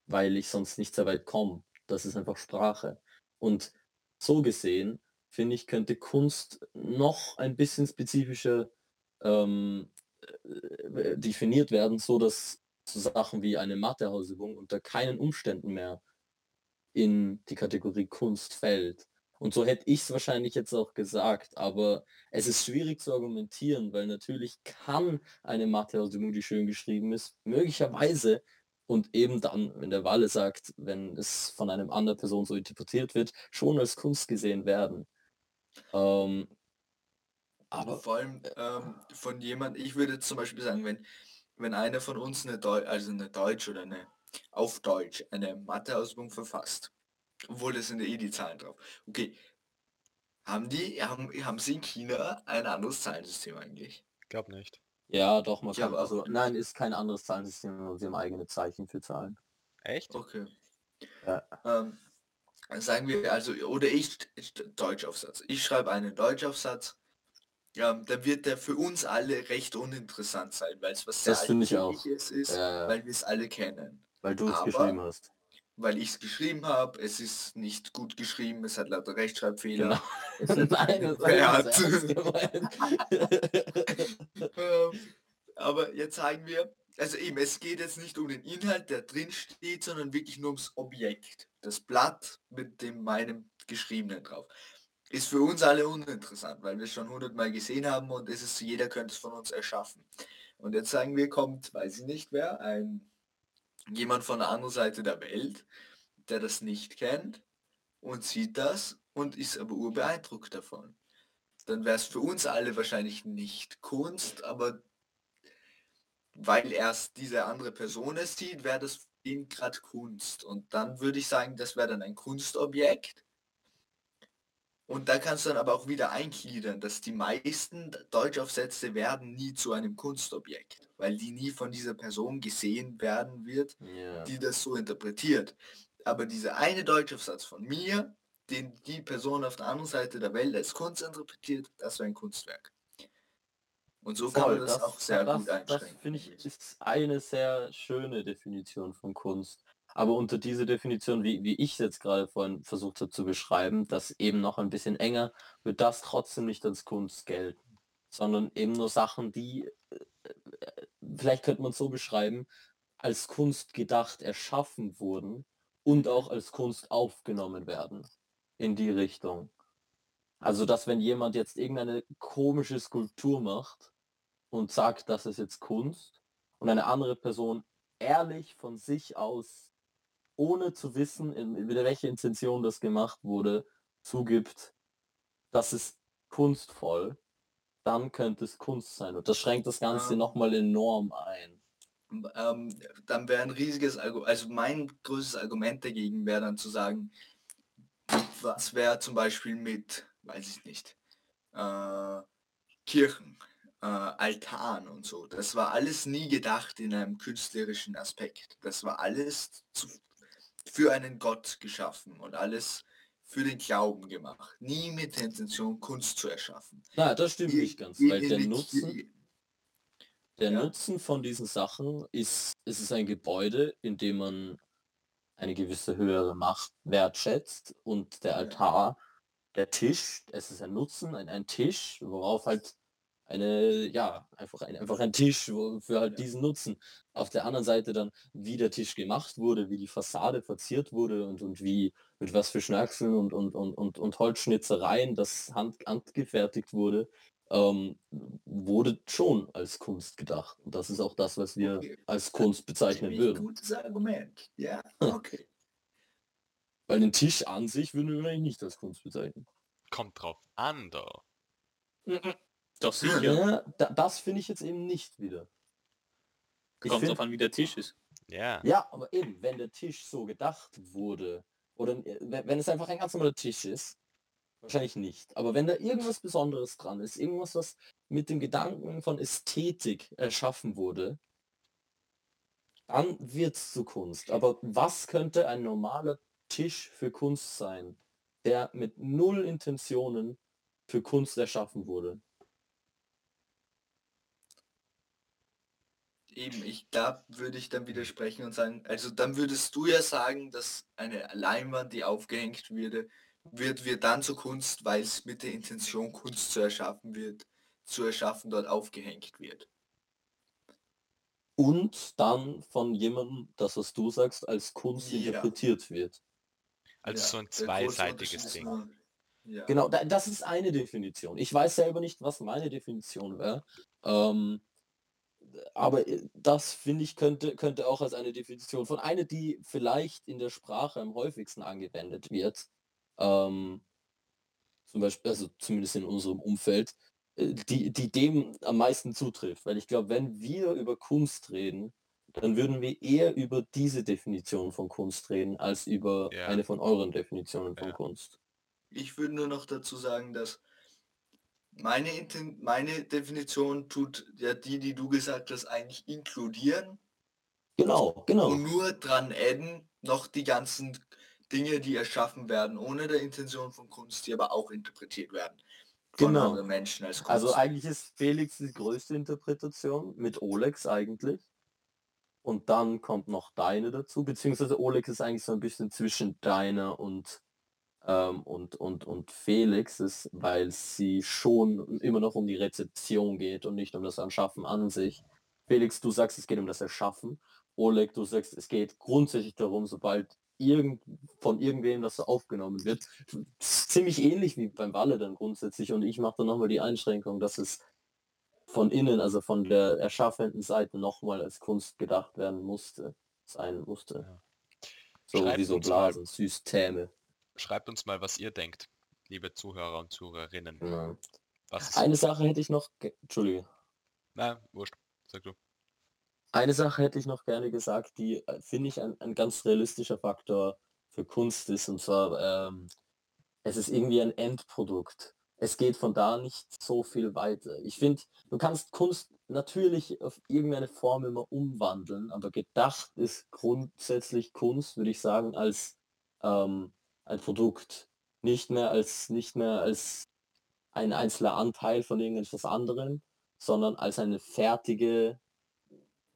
weil ich sonst nicht sehr weit komme. Das ist einfach Sprache. Und so gesehen, finde ich, könnte Kunst noch ein bisschen spezifischer ähm, äh, definiert werden, so dass so Sachen wie eine Mathehausübung unter keinen Umständen mehr in die Kategorie Kunst fällt. Und so hätte ich es wahrscheinlich jetzt auch gesagt, aber es ist schwierig zu argumentieren, weil natürlich kann eine Mathehausübung, die schön geschrieben ist, möglicherweise und eben dann, wenn der Walle sagt, wenn es von einem anderen Person so interpretiert wird, schon als Kunst gesehen werden. Ähm, aber Vor allem ähm, von jemand, ich würde zum Beispiel sagen, wenn, wenn einer von uns eine Deu also eine Deutsch oder eine auf Deutsch eine Matheausübung verfasst, obwohl das sind ja eh die Zahlen drauf. Okay, haben die, haben, haben sie in China ein anderes Zahlensystem eigentlich? Glaub nicht. ja, doch, man Ich kann, also nein, ist kein anderes Zahlensystem, sondern sie haben eigene Zeichen für Zahlen. Echt? Okay. Ja. Ähm, sagen wir also, oder ich, ich Deutschaufsatz. Ich schreibe einen Deutschaufsatz. Ähm, dann wird der für uns alle recht uninteressant sein, weil es was sehr Das ich auch. Alltägliches ist, Ja. weil wir es alle kennen. Weil du es geschrieben hast. Weil ich es geschrieben habe, es ist nicht gut geschrieben, es hat lauter Rechtschreibfehler. Genau. Nein, das. Ähm, aber jetzt sagen wir, also eben, es geht jetzt nicht um den Inhalt, der drin steht, sondern wirklich nur ums Objekt. Das Blatt mit dem meinem Geschriebenen drauf. Ist für uns alle uninteressant, weil wir es schon hundertmal gesehen haben und es ist, jeder könnte es von uns erschaffen. Und jetzt sagen wir, kommt, weiß ich nicht wer, ein jemand von der anderen Seite der Welt, der das nicht kennt und sieht das und ist aber urbeeindruckt davon dann wäre es für uns alle wahrscheinlich nicht Kunst, aber weil erst diese andere Person es sieht, wäre das ihn gerade Kunst. Und dann würde ich sagen, das wäre dann ein Kunstobjekt. Und da kannst du dann aber auch wieder eingliedern, dass die meisten Deutschaufsätze werden nie zu einem Kunstobjekt, weil die nie von dieser Person gesehen werden wird, Ja. die das so interpretiert. Aber dieser eine Deutschaufsatz von mir, den die Person auf der anderen Seite der Welt als Kunst interpretiert, das wäre ein Kunstwerk. Und so kann Voll, man das, auch sehr das, gut Das einschränken. finde ich ist eine sehr schöne Definition von Kunst. Aber unter diese Definition, wie, wie ich es jetzt gerade vorhin versucht habe zu beschreiben, das eben noch ein bisschen enger, wird das trotzdem nicht als Kunst gelten, sondern eben nur Sachen, die, äh, vielleicht könnte man es so beschreiben, als Kunst gedacht erschaffen wurden und auch als Kunst aufgenommen werden in die Richtung. Also dass wenn jemand jetzt irgendeine komische Skulptur macht, und sagt, das ist jetzt Kunst und eine andere Person ehrlich von sich aus, ohne zu wissen, in, in welche Intention das gemacht wurde, zugibt, das ist kunstvoll, dann könnte es Kunst sein. Und das schränkt das Ganze Ähm. nochmal enorm ein. ähm, dann wäre ein riesiges Argument, also mein größtes Argument dagegen wäre dann zu sagen, was wäre zum Beispiel mit, weiß ich nicht, äh, Kirchen, äh, Altaren und so. Das war alles nie gedacht in einem künstlerischen Aspekt. Das war alles zu, für einen Gott geschaffen und alles für den Glauben gemacht. Nie mit der Intention, Kunst zu erschaffen. Na, das stimmt nicht ganz, In- weil in der Nutzen, der Ja. Nutzen von diesen Sachen ist, es ist ein Gebäude, in dem man eine gewisse höhere Macht wertschätzt und der Ja. Altar, der Tisch, es ist ein Nutzen, ein, ein Tisch, worauf halt eine, ja, einfach ein, einfach ein Tisch wo, für halt diesen Nutzen. Auf der anderen Seite dann, wie der Tisch gemacht wurde, wie die Fassade verziert wurde und, und wie, mit was für Schnörkeln und, und, und, und, und Holzschnitzereien das hand, handgefertigt wurde, ähm, wurde schon als Kunst gedacht. Und das ist auch das, was wir Okay. als Kunst bezeichnen Ziemlich würden. Gutes Argument. Ja, okay. Weil den Tisch an sich würden wir wahrscheinlich nicht als Kunst bezeichnen. Kommt drauf an, da. Doch sicher. Ja, da, das finde ich jetzt eben nicht wieder. Kommt drauf an, wie der Tisch ist. Ja. Ja, aber eben, wenn der Tisch so gedacht wurde, oder äh, wenn wenn es einfach ein ganz normaler Tisch ist, wahrscheinlich nicht. Aber wenn da irgendwas Besonderes dran ist, irgendwas, was mit dem Gedanken von Ästhetik erschaffen wurde, dann wird es zu Kunst. Aber was könnte ein normaler Tisch für Kunst sein, der mit null Intentionen für Kunst erschaffen wurde? Eben, ich glaube, würde ich dann widersprechen und sagen, also dann würdest du ja sagen, dass eine Leinwand, die aufgehängt würde, wird wird dann zur Kunst, weil es mit der Intention Kunst zu erschaffen wird, zu erschaffen dort aufgehängt wird. Und dann von jemandem, das was du sagst, als Kunst Ja. interpretiert wird. Also Ja, so ein zweiseitiges Ding. nur- Ja. Genau, da, das ist eine Definition. Ich weiß selber nicht, was meine Definition wäre. Ähm, aber äh, das finde ich könnte, könnte auch als eine Definition von einer, die vielleicht in der Sprache am häufigsten angewendet wird. Ähm, zum Beispiel, also zumindest in unserem Umfeld, äh, die, die dem am meisten zutrifft. Weil ich glaube, wenn wir über Kunst reden, dann würden wir eher über diese Definition von Kunst reden, als über Ja. eine von euren Definitionen von Ja. Kunst. Ich würde nur noch dazu sagen, dass meine, Inten meine Definition tut ja die, die du gesagt hast, eigentlich inkludieren Genau, genau. und nur dran adden noch die ganzen Dinge, die erschaffen werden, ohne der Intention von Kunst, die aber auch interpretiert werden. Genau. Menschen als Kunst. Also eigentlich ist Felix die größte Interpretation mit Olex eigentlich. Und dann kommt noch deine dazu, beziehungsweise Olex ist eigentlich so ein bisschen zwischen deiner und, ähm, und, und, und Felixes, weil sie schon immer noch um die Rezeption geht und nicht um das Anschaffen an sich. Felix, du sagst, es geht um das Erschaffen. Oleg, du sagst, es geht grundsätzlich darum, sobald irgend, von irgendwem das so aufgenommen wird. Ziemlich ähnlich wie beim Walle dann grundsätzlich. Und ich mache dann nochmal die Einschränkung, dass es von innen, also von der erschaffenden Seite nochmal als Kunst gedacht werden musste, sein musste. Ja. So wie so uns mal. Blasen, Systeme. Schreibt uns mal, was ihr denkt, liebe Zuhörer und Zuhörerinnen. Ja. Eine Sache hätte ich noch, ge- Entschuldige, Na, wurscht. Sag du. eine Sache hätte ich noch gerne gesagt, die äh, finde ich ein, ein ganz realistischer Faktor für Kunst ist, und zwar, ähm, es ist irgendwie ein Endprodukt. Es geht von da nicht so viel weiter. Ich finde, du kannst Kunst natürlich auf irgendeine Form immer umwandeln, aber gedacht ist grundsätzlich Kunst, würde ich sagen, als ähm, ein Produkt. Nicht mehr als nicht mehr als ein einzelner Anteil von irgendetwas anderem, sondern als eine fertige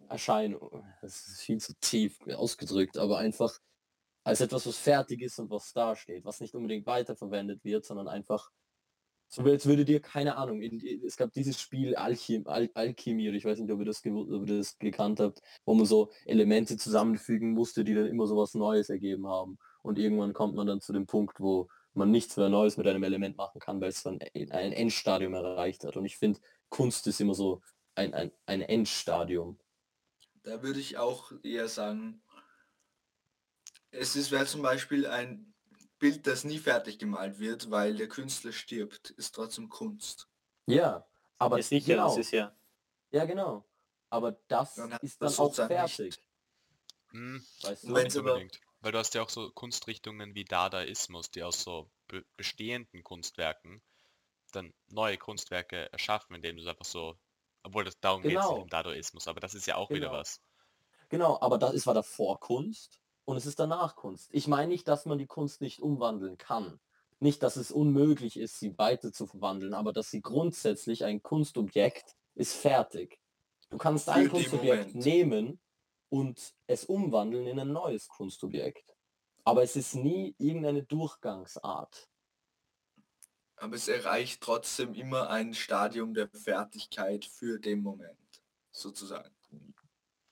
Erscheinung. Das ist viel zu tief ausgedrückt, aber einfach als etwas, was fertig ist und was da steht, was nicht unbedingt weiterverwendet wird, sondern einfach so als würde dir, keine Ahnung, es gab dieses Spiel Alchim, Al Alchemie, ich weiß nicht, ob ihr, das ob ihr das gekannt habt, wo man so Elemente zusammenfügen musste, die dann immer so was Neues ergeben haben. Und irgendwann kommt man dann zu dem Punkt, wo man nichts mehr Neues mit einem Element machen kann, weil es dann ein Endstadium erreicht hat. Und ich finde, Kunst ist immer so ein, ein, ein Endstadium. Da würde ich auch eher sagen, es ist wäre zum Beispiel ein Bild, das nie fertig gemalt wird, weil der Künstler stirbt, ist trotzdem Kunst. Ja, aber Ja, sicher, genau. das ist ja. Ja, genau. Aber das Dann ist das dann auch fertig. Hm, Weißt du? wenn's nicht aber-. Weil du hast ja auch so Kunstrichtungen wie Dadaismus, die aus so be bestehenden Kunstwerken dann neue Kunstwerke erschaffen, indem du es einfach so, obwohl das darum geht Genau. im Dadaismus, aber das ist ja auch wieder Genau. was. Genau, aber das ist war davor Kunst und es ist danach Kunst. Ich meine nicht, dass man die Kunst nicht umwandeln kann. Nicht, dass es unmöglich ist, sie weiter zu verwandeln, aber dass sie grundsätzlich ein Kunstobjekt ist fertig. Du kannst ein Kunstobjekt Moment. nehmen und es umwandeln in ein neues Kunstobjekt. Aber es ist nie irgendeine Durchgangsart. Aber es erreicht trotzdem immer ein Stadium der Fertigkeit für den Moment, sozusagen.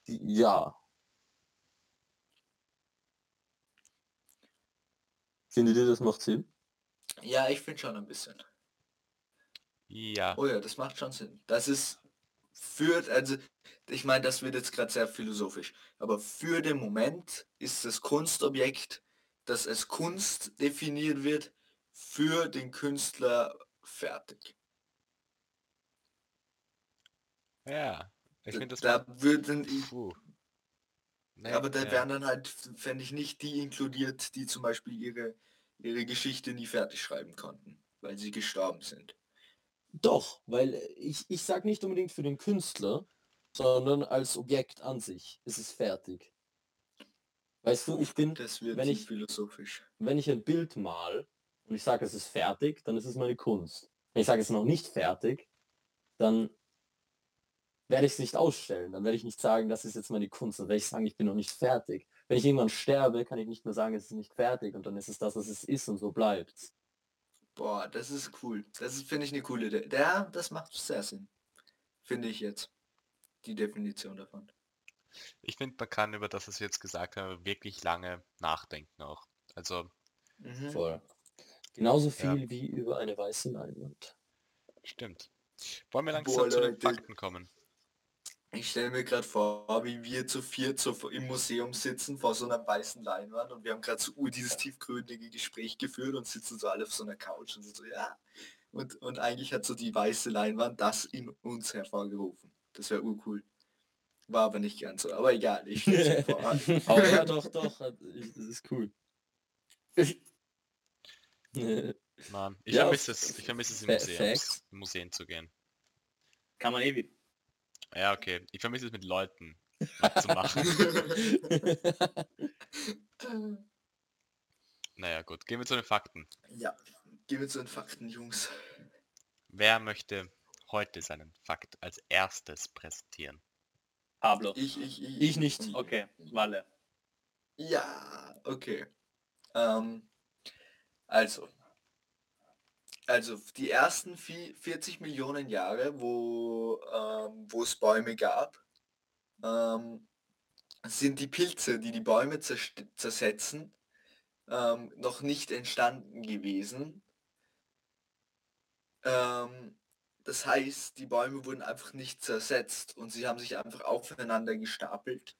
Ja. Findet ihr, das macht Sinn? Ja, ich finde schon ein bisschen. Ja, Oh ja, das macht schon Sinn. Das ist für, also ich meine, das wird jetzt gerade sehr philosophisch, aber für den Moment ist das Kunstobjekt, das als Kunst definiert wird, für den Künstler fertig. ja. Ich finde das da würden ich. Nee, aber da ja. wären dann halt, fände ich nicht die inkludiert, die zum Beispiel ihre, ihre Geschichte nie fertig schreiben konnten, weil sie gestorben sind. Doch, weil äh, ich, ich sag nicht unbedingt für den Künstler, sondern als Objekt an sich ist es fertig. Weißt du, ich bin, wenn ich- philosophisch. wenn ich ein Bild mal und ich sage, es ist fertig, dann ist es meine Kunst. Wenn ich sage, es ist noch nicht fertig, dann werde ich es nicht ausstellen. Dann werde ich nicht sagen, das ist jetzt meine Kunst. Dann werde ich sagen, ich bin noch nicht fertig. Wenn ich irgendwann sterbe, kann ich nicht mehr sagen, es ist nicht fertig und dann ist es das, was es ist und so bleibt's. Boah, das ist cool. Das ist, finde ich, eine coole Idee. Ja, das macht sehr Sinn. Finde ich jetzt. Die Definition davon. Ich finde, man kann über das, was wir jetzt gesagt haben, wirklich lange nachdenken auch. Also, Mhm. Voll. Genauso Ja. viel wie über eine weiße Leinwand. stimmt. Wollen wir langsam Boah, zu den. Fakten kommen? Ich stelle mir gerade vor, wie wir zu viert so im Museum sitzen vor so einer weißen Leinwand und wir haben gerade so uh, dieses tiefgründige Gespräch geführt und sitzen so alle auf so einer Couch und so, ja. Und, und eigentlich hat so die weiße Leinwand das in uns hervorgerufen. Das wäre urcool. War aber nicht ganz so. Aber egal, ich. Aber ja, doch, doch, hat- ich- das ist cool. Mann, ich Ja, vermisse es, ich vermisse es in Museums, Museen zu gehen. Kann man eh wie. Ja, okay. Ich vermisse es mit Leuten zu machen. naja, gut. Gehen wir zu den Fakten. ja, gehen wir zu den Fakten, Jungs. Wer möchte heute seinen Fakt als erstes präsentieren? Pablo. Ich, ich, ich, Ich nicht. Okay, Walle. Ja, okay. Ähm, also, also die ersten vi- 40 Millionen Jahre, wo, ähm, wo es Bäume gab, ähm, sind die Pilze, die die Bäume zerst- zersetzen, ähm, noch nicht entstanden gewesen. Ähm, das heißt, die Bäume wurden einfach nicht zersetzt und sie haben sich einfach aufeinander gestapelt.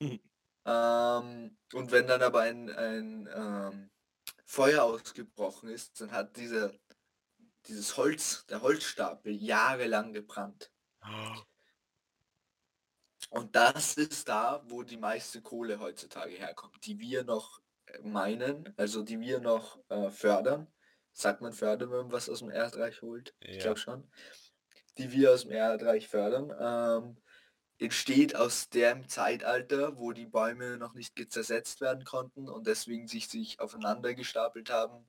Ähm, und wenn dann aber ein, ein ähm, Feuer ausgebrochen ist, dann hat dieser, dieses Holz, der Holzstapel jahrelang gebrannt. Und das ist da, wo die meiste Kohle heutzutage herkommt, die wir noch meinen, also die wir noch äh, fördern. Sagt man fördern, wenn man was aus dem Erdreich holt? Ich Ja. glaube schon. Die wir aus dem Erdreich fördern. Ähm, entsteht aus dem Zeitalter, wo die Bäume noch nicht zersetzt werden konnten und deswegen sich, sich aufeinander gestapelt haben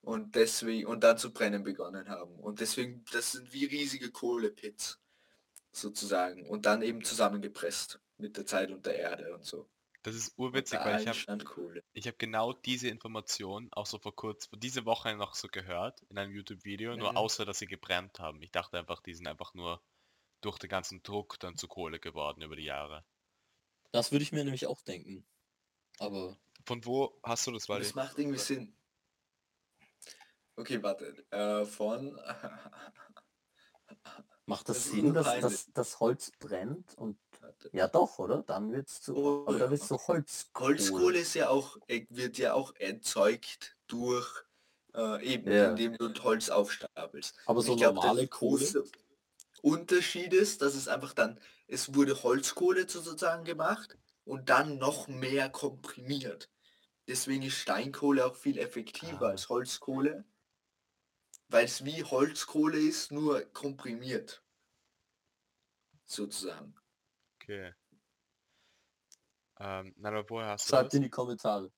und deswegen und dann zu brennen begonnen haben. Und deswegen, das sind wie riesige Kohlepits sozusagen und dann eben zusammengepresst mit der Zeit und der Erde und so. Das ist urwitzig, weil ich habe Kohle. ich hab genau diese Information auch so vor kurz, diese Woche noch so gehört in einem YouTube-Video, nur Mhm. außer, dass sie gebrannt haben. Ich dachte einfach, die sind einfach nur durch den ganzen Druck dann zu Kohle geworden über die Jahre. Das würde ich mir nämlich auch denken. Aber Von wo hast du das, Wally? das macht irgendwie Sinn. Okay, warte. Äh, von Macht das, Das Sinn, dass das, das Holz brennt und Warte. ja doch, oder? Dann wird's zu. Oh, aber da wird's so Holz. Holzkohle ist ja auch, äh, wird ja auch erzeugt durch äh, eben, Ja. indem du Holz aufstapelst. Aber so ich glaub, normale der Kohle. Unterschied ist, dass es einfach dann, es wurde Holzkohle sozusagen gemacht und dann noch mehr komprimiert. Deswegen ist Steinkohle auch viel effektiver Ah. als Holzkohle, weil es wie Holzkohle ist, nur komprimiert. Sozusagen. Okay. Ähm, na, aber woher hast du Schreibt das? in die Kommentare.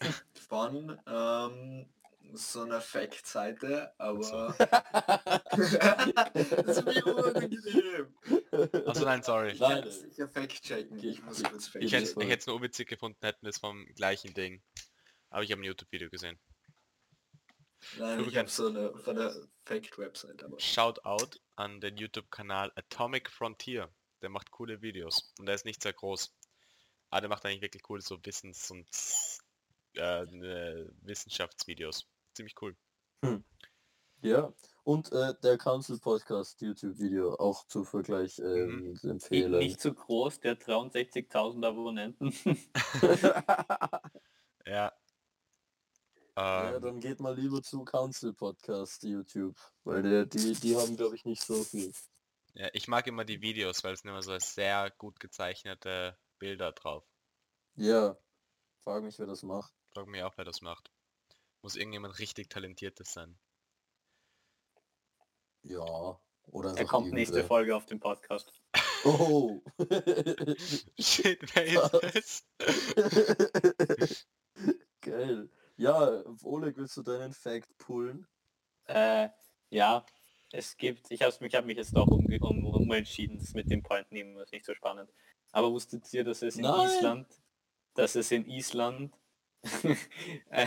Von ähm, so einer Fact-Seite, aber das ist mir unangenehm. Also nein, sorry. Ich Nein, kann sicher fact-checken. Ich muss ich- kurz Ich hätte es ich voll. hätte es nur witzig gefunden, hätten wir es vom gleichen Ding. Aber ich habe ein YouTube-Video gesehen. Nein, ich habe so eine von der Fact-Website, Shoutout an den YouTube-Kanal Atomic Frontier. Der macht coole Videos und der ist nicht sehr groß. Aber der macht eigentlich wirklich coole so Wissens- und äh, ne, Wissenschaftsvideos. Ziemlich cool. Ja. Und äh, der Council Podcast YouTube-Video auch zu Vergleich ähm, Nicht, empfehlen. nicht so groß, der 63.000 Abonnenten. Ja. ja, Ähm, dann geht mal lieber zu Council Podcast YouTube, weil der, die, die haben glaube ich nicht so viel. Ja, ich mag immer die Videos, weil es sind immer so sehr gut gezeichnete Bilder drauf. Ja. Frag mich, wer das macht. Frag mich auch, wer das macht. Muss irgendjemand richtig talentiertes sein. Ja. Oder Er einfach kommt nächste. Folge auf den Podcast. Oh. Shit, wer ist das? Geil. Ja, Oleg, willst du deinen Fact pullen? Äh, ja, es gibt, ich habe mich, hab mich jetzt doch um, um, umentschieden, das mit dem Point nehmen ist nicht so spannend. Aber wusstet ihr, dass es in Nein. Island, dass es in Island äh,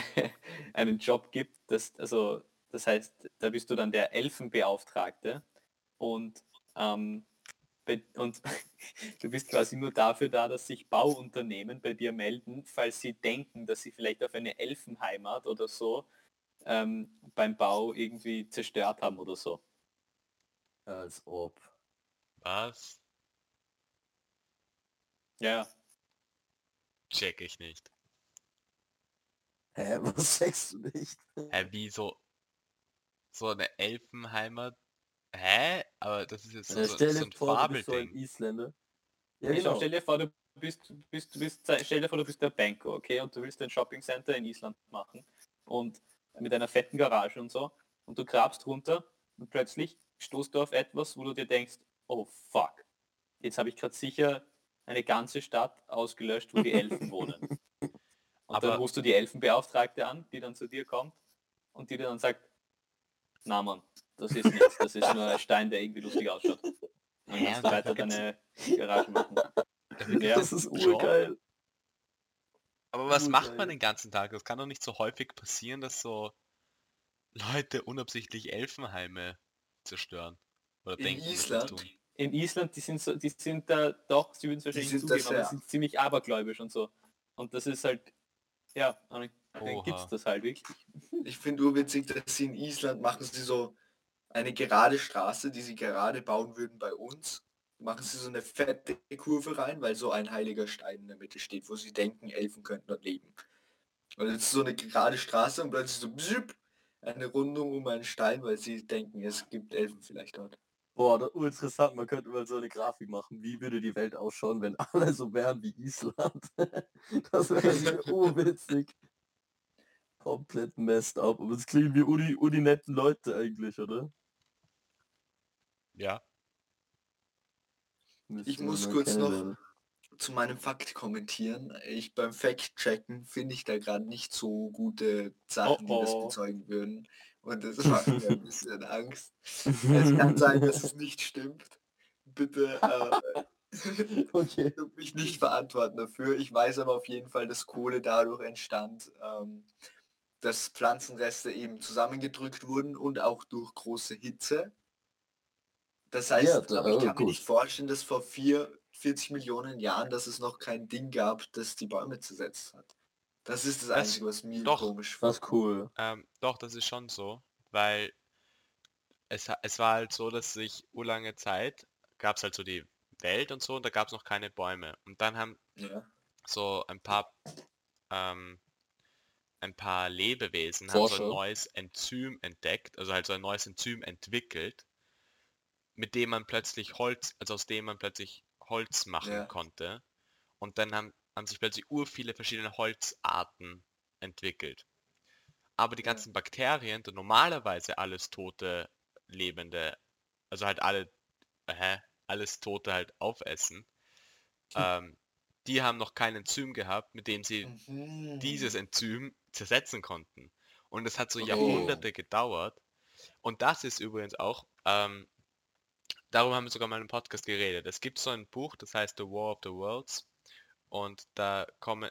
einen Job gibt, das, also das heißt, da bist du dann der Elfenbeauftragte und ähm, und du bist quasi nur dafür da, dass sich Bauunternehmen bei dir melden, falls sie denken, dass sie vielleicht auf eine Elfenheimat oder so ähm, beim Bau irgendwie zerstört haben oder so. Als ob. Was? Ja, Check ich nicht. Hä, was sagst du nicht? Hä, wie so... So eine Elfenheimat? Hä? Aber das ist jetzt so, Äh, so, stell so dir ein vor, du bist so ein Fabelding. Isländer. Ja, Ja, genau. Stell dir vor, du bist, du bist, du bist, stell dir vor, du bist der Banker, okay, und du willst ein Shopping Center in Island machen und mit einer fetten Garage und so und du grabst runter und plötzlich stoßt du auf etwas, wo du dir denkst, oh fuck, jetzt habe ich gerade sicher eine ganze Stadt ausgelöscht, wo die Elfen wohnen. Und Aber- dann rufst du die Elfenbeauftragte an, die dann zu dir kommt und die dir dann sagt, na Mann, das ist nichts, das ist nur ein Stein, der irgendwie lustig ausschaut. Und dann kannst du aber weiter deine Garage machen. Ja, das ist urgeil. Aber was Urgeil. macht man den ganzen Tag? Das kann doch nicht so häufig passieren, dass so Leute unabsichtlich Elfenheime zerstören. Oder In denken, Island? tun. in Island, die sind so, die sind da doch, sie würden es wahrscheinlich zugeben, aber sehr- sind ziemlich abergläubisch und so. Und das ist halt, ja, dann gibt es das halt wirklich. ich finde urwitzig, dass sie in Island machen sie so eine gerade Straße, die sie gerade bauen würden bei uns. Machen sie so eine fette Kurve rein, weil so ein heiliger Stein in der Mitte steht, wo sie denken, Elfen könnten dort leben. Und ist so eine gerade Straße und plötzlich so bzip, eine Rundung um einen Stein, weil sie denken, es gibt Elfen vielleicht dort. Boah, das ist interessant, man könnte mal so eine Grafik machen. Wie würde die Welt ausschauen, wenn alle so wären wie Island? das wäre urwitzig. Komplett messed up. Aber es klingen wie uni, uni netten Leute eigentlich, oder? Ja, Ich muss kurz noch. Zu meinem Fakt kommentieren. Ich beim Fact-Checken finde ich da gerade nicht so gute Sachen, die das Oh, oh. bezeugen würden. Und das macht mir ein bisschen Angst. Es kann sein, dass es nicht stimmt. Bitte äh, Okay. mich nicht verantworten dafür. Ich weiß aber auf jeden Fall, dass Kohle dadurch entstand, ähm, dass Pflanzenreste eben zusammengedrückt wurden und auch durch große Hitze. Das heißt, Ja, da- ich oh, kann mir gut. nicht vorstellen, dass vor vier, 40 Millionen Jahren, dass es noch kein Ding gab, das die Bäume zersetzt hat. Das ist das Das- Einzige, was mir doch. komisch Das ist cool. ähm, doch, das ist schon so, weil es, es war halt so, dass sich urlange Zeit gab es halt so die Welt und so und da gab es noch keine Bäume. Und dann haben Ja. so ein paar ähm, ein paar Lebewesen haben so ein neues Enzym entdeckt, also halt so ein neues Enzym entwickelt, mit dem man plötzlich Holz, also aus dem man plötzlich Holz machen Ja. konnte. Und dann haben, haben sich plötzlich ur viele verschiedene Holzarten entwickelt. Aber die Ja. ganzen Bakterien, die normalerweise alles tote Lebende, also halt alle, hä, alles Tote halt aufessen, ähm, die haben noch kein Enzym gehabt, mit dem sie Mhm. dieses Enzym zersetzen konnten. Und es hat so Okay. Jahrhunderte gedauert. Und das ist übrigens auch, ähm, darüber haben wir sogar mal im Podcast geredet. Es gibt so ein Buch, das heißt The War of the Worlds. Und da kommen,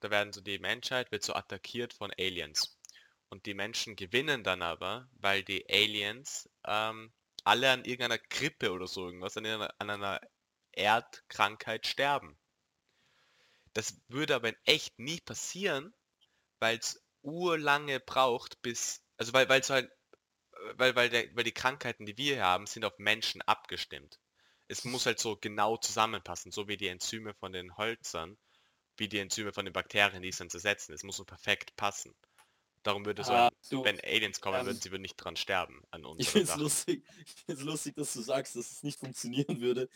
da werden so die Menschheit wird so attackiert von Aliens. Und die Menschen gewinnen dann aber, weil die Aliens ähm, alle an irgendeiner Grippe oder so irgendwas, an einer, an einer Erdkrankheit sterben. Das würde aber in echt nie passieren, weil es urlange braucht, bis, also weil, weil halt, weil, weil, der, weil die Krankheiten, die wir hier haben, sind auf Menschen abgestimmt. Es muss halt so genau zusammenpassen, so wie die Enzyme von den Holzern, wie die Enzyme von den Bakterien, die es dann zersetzen. Es muss so perfekt passen. Darum würde so, Ah, du, wenn Aliens kommen ähm, würden, sie würden nicht dran sterben an Ich unseren finde es lustig, ich find's lustig, dass du sagst, dass es nicht funktionieren würde,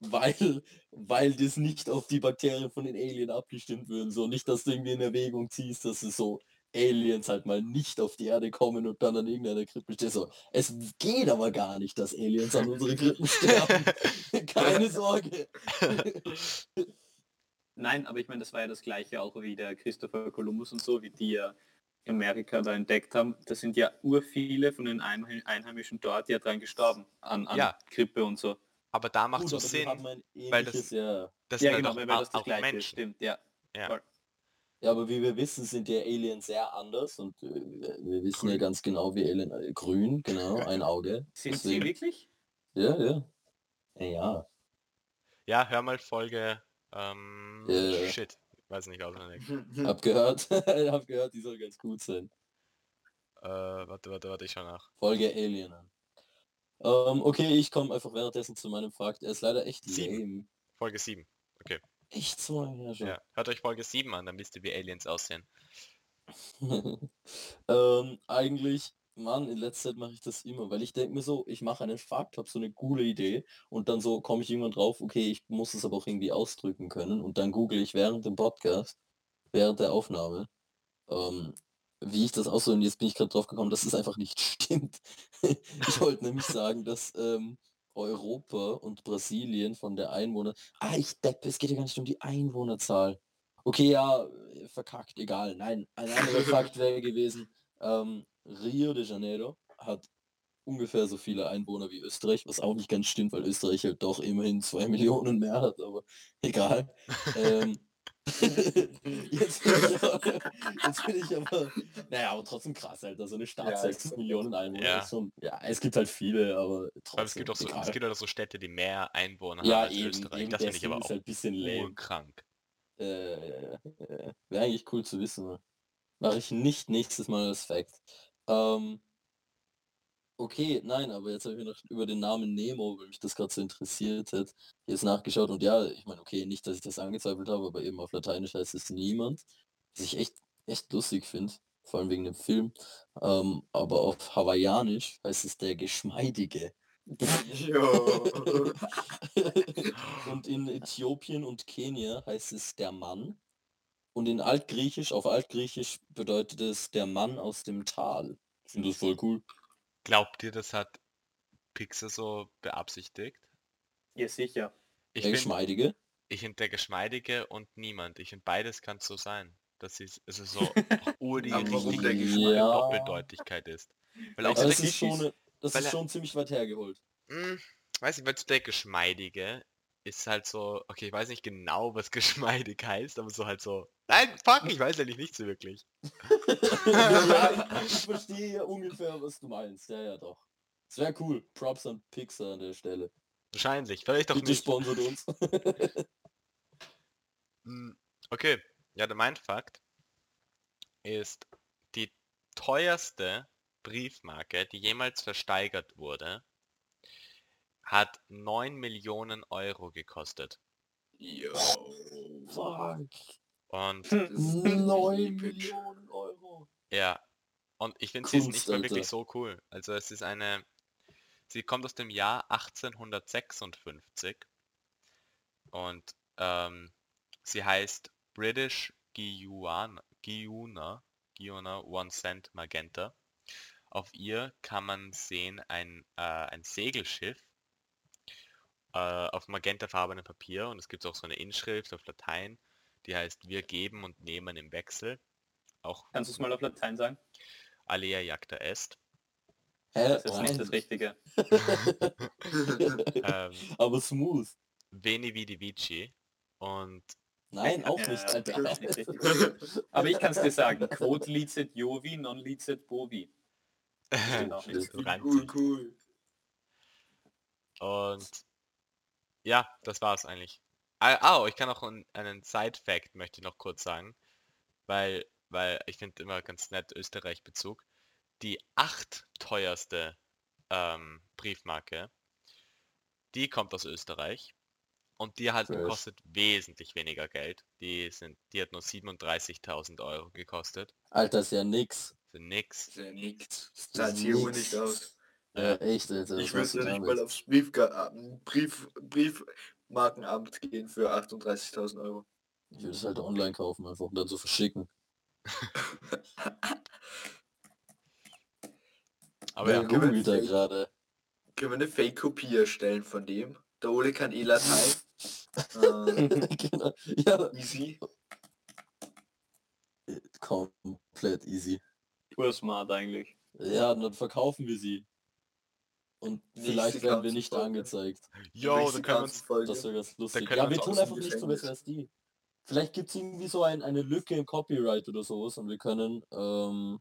weil, weil das nicht auf die Bakterien von den Alien abgestimmt würden. So nicht, dass du irgendwie in Erwägung ziehst, dass es so Aliens halt mal nicht auf die Erde kommen und dann an irgendeiner Krippe stehen. So, es geht aber gar nicht, dass Aliens an unsere Krippen sterben. Keine Sorge. Nein, aber ich meine, das war ja das gleiche auch wie der Christopher Columbus und so, wie die ja Amerika da entdeckt haben. Da sind ja urviele von den Einheim- Einheimischen dort ja dran gestorben, an, an Ja. Grippe und so. Aber da macht Gut, so Sinn, weil das- ja. das ja, genau, halt weil auch, das das auch gleiche Menschen. stimmt, ja. Ja. Ja, aber wie wir wissen, sind die Aliens sehr anders und äh, wir wissen ja Grün. ganz genau, wie Alien, äh, grün, genau, ein Auge. Sind sie Deswegen- wirklich? Ja, ja. Ja, ja. Ja, hör mal Folge, ähm, Ja. shit, weiß nicht auswendig. Hab gehört, hab gehört, die soll ganz gut sein. Äh, warte, warte, warte, ich schau nach. Folge Alien an. Ähm, okay, ich komme einfach währenddessen zu meinem Fakt. Er ist leider echt Sieben. lame. Folge 7. Echt so lange her schon. Ja. Hört euch Folge 7 an, dann wisst ihr, wie Aliens aussehen. ähm, eigentlich, Mann, in letzter Zeit mache ich das immer, weil ich denke mir so, ich mache einen Fakt, habe so eine coole Idee und dann so komme ich irgendwann drauf, okay, ich muss es aber auch irgendwie ausdrücken können und dann google ich während dem Podcast, während der Aufnahme, ähm, wie ich das ausdrücke und jetzt bin ich gerade drauf gekommen, dass es einfach nicht stimmt. ich wollte nämlich sagen, dass ähm, Europa und Brasilien von der Einwohner... Ah, ich deppe, es geht ja gar nicht um die Einwohnerzahl. Okay, ja, äh, verkackt, egal. Nein, ein anderer Fakt wäre gewesen, ähm, Rio de Janeiro hat ungefähr so viele Einwohner wie Österreich, was auch nicht ganz stimmt, weil Österreich halt doch immerhin zwei Millionen mehr hat, aber egal. ähm, jetzt, bin ich aber, jetzt bin ich aber, naja, aber trotzdem krass, Alter, so eine Stadt, Ja, 6 ist- Millionen Einwohner Ja. schon, ja, es gibt halt viele, aber trotzdem, Aber es gibt auch so, egal. es gibt auch so Städte, die mehr Einwohner ja, haben als eben, Österreich. eben Das finde ich aber auch halt ein bisschen lame. urkrank. Äh, äh, Wäre eigentlich cool zu wissen. Mache ich nicht nächstes Mal als Fact. Ähm, okay, nein, aber jetzt habe ich noch über den Namen Nemo, weil mich das gerade so interessiert hat, jetzt nachgeschaut und ja, ich meine, okay, nicht, dass ich das angezweifelt habe, aber eben auf Lateinisch heißt es niemand, was ich echt, echt lustig finde, vor allem wegen dem Film. Ähm, aber auf Hawaiianisch heißt es der Geschmeidige. Und in Äthiopien und Kenia heißt es der Mann. Und in Altgriechisch, auf Altgriechisch bedeutet es der Mann aus dem Tal. Ich finde das voll cool. Glaubt ihr, das hat Pixar so beabsichtigt? Ja, sicher. Ich Der finde Geschmeidige. ich find der Geschmeidige und niemand. Ich finde beides kann so sein. Dass es, es ist so auch ur die warum richtige? Ja. Doppeldeutigkeit ist. Weil auch so das ist schon, eine- das weil ist er- schon ziemlich weit hergeholt. Hm, weiß nicht, weil der Geschmeidige ist halt so, okay, ich weiß nicht genau, was geschmeidig heißt, aber so halt so, nein, fuck, ich weiß eigentlich nicht so wirklich. ja, ich, ich verstehe ja ungefähr, was du meinst. Ja, ja, doch. Es wäre cool. Props an Pixar an der Stelle. Wahrscheinlich, vielleicht doch Bitte nicht. sponsert uns. Hm, Okay, ja, der Mindfakt ist die teuerste Briefmarke, die jemals versteigert wurde, hat 9 Millionen Euro gekostet. Yo. Fuck. Und Das ist 9 epic. Millionen Euro. ja, und ich finde sie ist nicht mal wirklich so cool. Also es ist eine, sie kommt aus dem Jahr 1856 und ähm, sie heißt British Guiana, Guiana, Guiana One Cent Magenta. Auf ihr kann man sehen ein, äh, ein Segelschiff äh, auf magentafarbenem Papier und es gibt auch so eine Inschrift auf Latein, die heißt Wir geben und nehmen im Wechsel. Auch Kannst du es mal auf Latein sagen? Alea Jacta Est. Hä? Das ist nicht Nein. das Richtige. Ähm, Aber smooth. Veni Vidi Vici. Und Nein, auch nicht, ist nicht. Aber ich kann es dir sagen. Quod licet Jovi, non licet Bovi. Reimt cool, cool. Und ja, das war's eigentlich. Ah, ah, ich kann auch einen, Side-Fact möchte ich noch kurz sagen, weil, weil ich finde immer ganz nett Österreich-Bezug. Die acht teuerste ähm, Briefmarke, die kommt aus Österreich und die hat Fresh. kostet wesentlich weniger Geld. Die sind, die hat nur 37.000 Euro gekostet. Alter, ist ja nix. Sind nix. Das ist ja nichts. Das irgendwo nicht aus. Ja, echt, Alter. Ich du nicht damit- mal aufs Brief, Briefmarkenamt gehen für 38.000 Euro. Ich würde es halt online kaufen einfach und dann so verschicken. Aber ja, googelt da gerade? Können wir eine Fake-Kopie erstellen von dem? Der Ole kann eh Latein. äh, genau. Ja, easy. komplett easy. Pur smart eigentlich. Ja, dann verkaufen wir sie. Und Nächste vielleicht werden wir nicht Folge. angezeigt. yo, dann können wir uns Folge. Das wäre ganz lustig. können Ja, wir tun einfach nicht so besser als die. Vielleicht gibt es irgendwie so ein, eine Lücke im Copyright oder sowas und wir können ähm,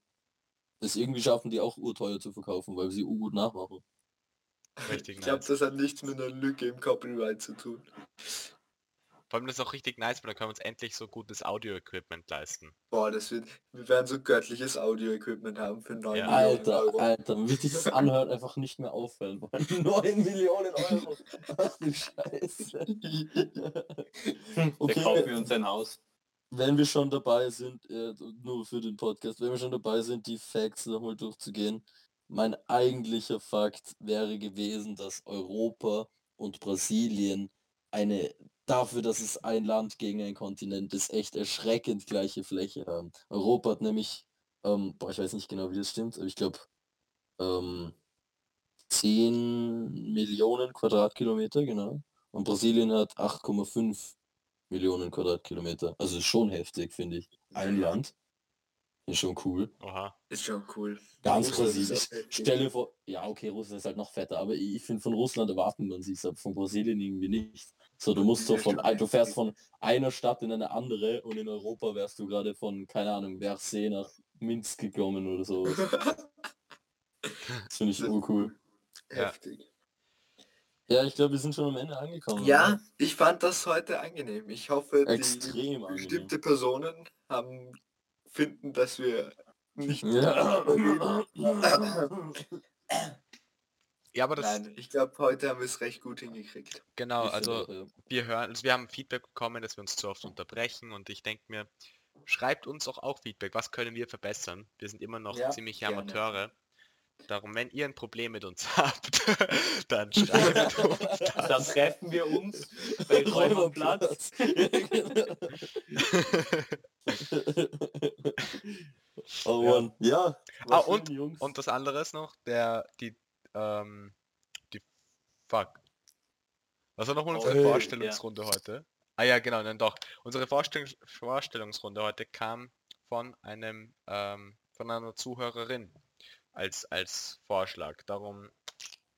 es irgendwie schaffen, die auch urteuer zu verkaufen, weil wir sie urgut nachmachen. richtig Ich glaube, das hat nichts mit einer Lücke im Copyright zu tun. Vor allem das ist auch richtig nice, weil dann können wir uns endlich so gutes Audio-Equipment leisten. Boah, das wird, wir werden so göttliches Audio-Equipment haben für 9 Ja. Millionen Alter, Euro. Alter, wie sich das anhört, einfach nicht mehr auffallen wollen. 9 Millionen Euro. Ach du Scheiße. Da okay, kaufen wir uns ein Haus. wenn wir schon dabei sind, äh, nur für den Podcast, wenn wir schon dabei sind, die Facts nochmal durchzugehen. Mein eigentlicher Fakt wäre gewesen, dass Europa und Brasilien eine, dafür, dass es ein Land gegen ein Kontinent ist, echt erschreckend gleiche Fläche haben. Europa hat nämlich, ähm, boah, ich weiß nicht genau, wie das stimmt, aber ich glaube, ähm, 10 Millionen Quadratkilometer, genau. Und Brasilien hat 8,5 Millionen Quadratkilometer. Also ist schon heftig, finde ich. Ein Ja. Land. Ist schon cool. Oha. Ist schon cool. Ganz Brasilien. auch heftig. Stell dir vor, ja okay, Russland ist halt noch fetter, aber ich ich finde von Russland erwarten man sich aber von Brasilien irgendwie nicht. So, du musst so von, du fährst von einer Stadt in eine andere und in Europa wärst du gerade von, keine Ahnung, Versailles nach Minsk gekommen oder so. Das finde ich urcool. Heftig. Ja, ich glaube, wir sind schon am Ende angekommen. Ja, ich fand das heute angenehm. Ich hoffe, die Extrem angenehm. bestimmte Personen haben finden, dass wir nicht. Ja. Ja, aber das, Nein, ich glaube, heute haben wir es recht gut hingekriegt. genau, also ja. wir hören, also wir haben Feedback bekommen, dass wir uns zu oft unterbrechen und ich denke mir, schreibt uns auch auch Feedback, was können wir verbessern? Wir sind immer noch Ja, ziemliche gerne. Amateure. Darum, wenn ihr ein Problem mit uns habt, dann schreibt uns Dann das. treffen wir uns bei Räuberplatz. oh Ja. Mann, ja. Ah, was und-. Und das andere ist noch, der, die, ähm, die, fuck. Was war nochmal unsere Oh, Vorstellungsrunde heute? Ah ja, genau, dann doch. Unsere Vorstellung, Vorstellungsrunde heute kam von einem, ähm, von einer Zuhörerin als, als Vorschlag. Darum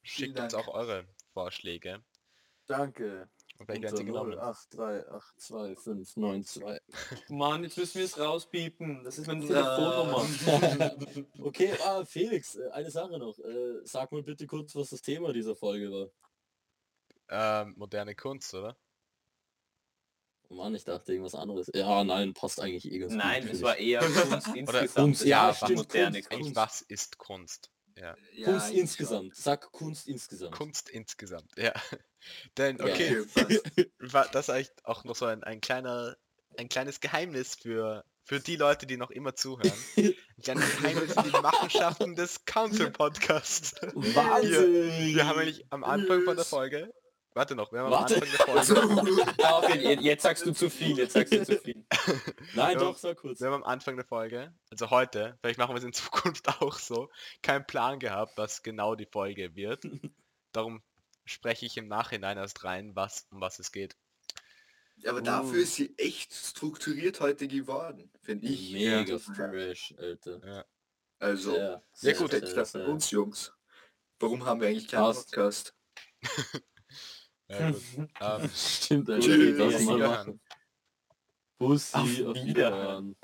schickt uns auch eure Vorschläge. Danke. Vielleicht werden sie genommen. 0838292. Mann, jetzt müssen wir es rauspiepen. Das ist meine Na. Telefonnummer. okay, ah, Felix, äh, eine Sache noch. Äh, sag mal bitte kurz, was das Thema dieser Folge war. Ähm, moderne Kunst, oder? Mann, ich dachte irgendwas anderes. Ja, nein, passt eigentlich eh ganz gut, Nein, es finde war eher Kunst insgesamt. Kunst, ja, war stimmt, moderne Kunst, Eigentlich, Kunst. was ist Kunst? Ja. Ja, Kunst eigentlich insgesamt. Sag Kunst insgesamt. Kunst insgesamt, ja. Denn, Ja. okay, war das eigentlich auch noch so ein, ein kleiner, ein kleines Geheimnis für, für die Leute, die noch immer zuhören. Ein kleines Geheimnis für die Machenschaften des Counter-Podcasts. Wahnsinn! Wir haben eigentlich am Anfang von der Folge, warte noch, wir haben Warte. am Anfang der Also, Folge, Ah, okay, je- jetzt sagst du zu viel, jetzt sagst du zu viel. Nein, Ja. doch, sag kurz. wir haben am Anfang der Folge, also heute, vielleicht machen wir es in Zukunft auch so, keinen Plan gehabt, was genau die Folge wird. Darum spreche ich im Nachhinein erst rein, was, um was es geht. Ja, aber Uh. dafür ist sie echt strukturiert heute geworden, finde ich. Mega fresh, Alter. Also, Sehr, Ja, sehr, gut. sehr, Respekt das uns Jungs. Warum haben wir eigentlich keinen. Podcast? Ja, gut. ähm, Stimmt, Alter. Tschüss. Machen. Bussi, Auf. Wiederhören.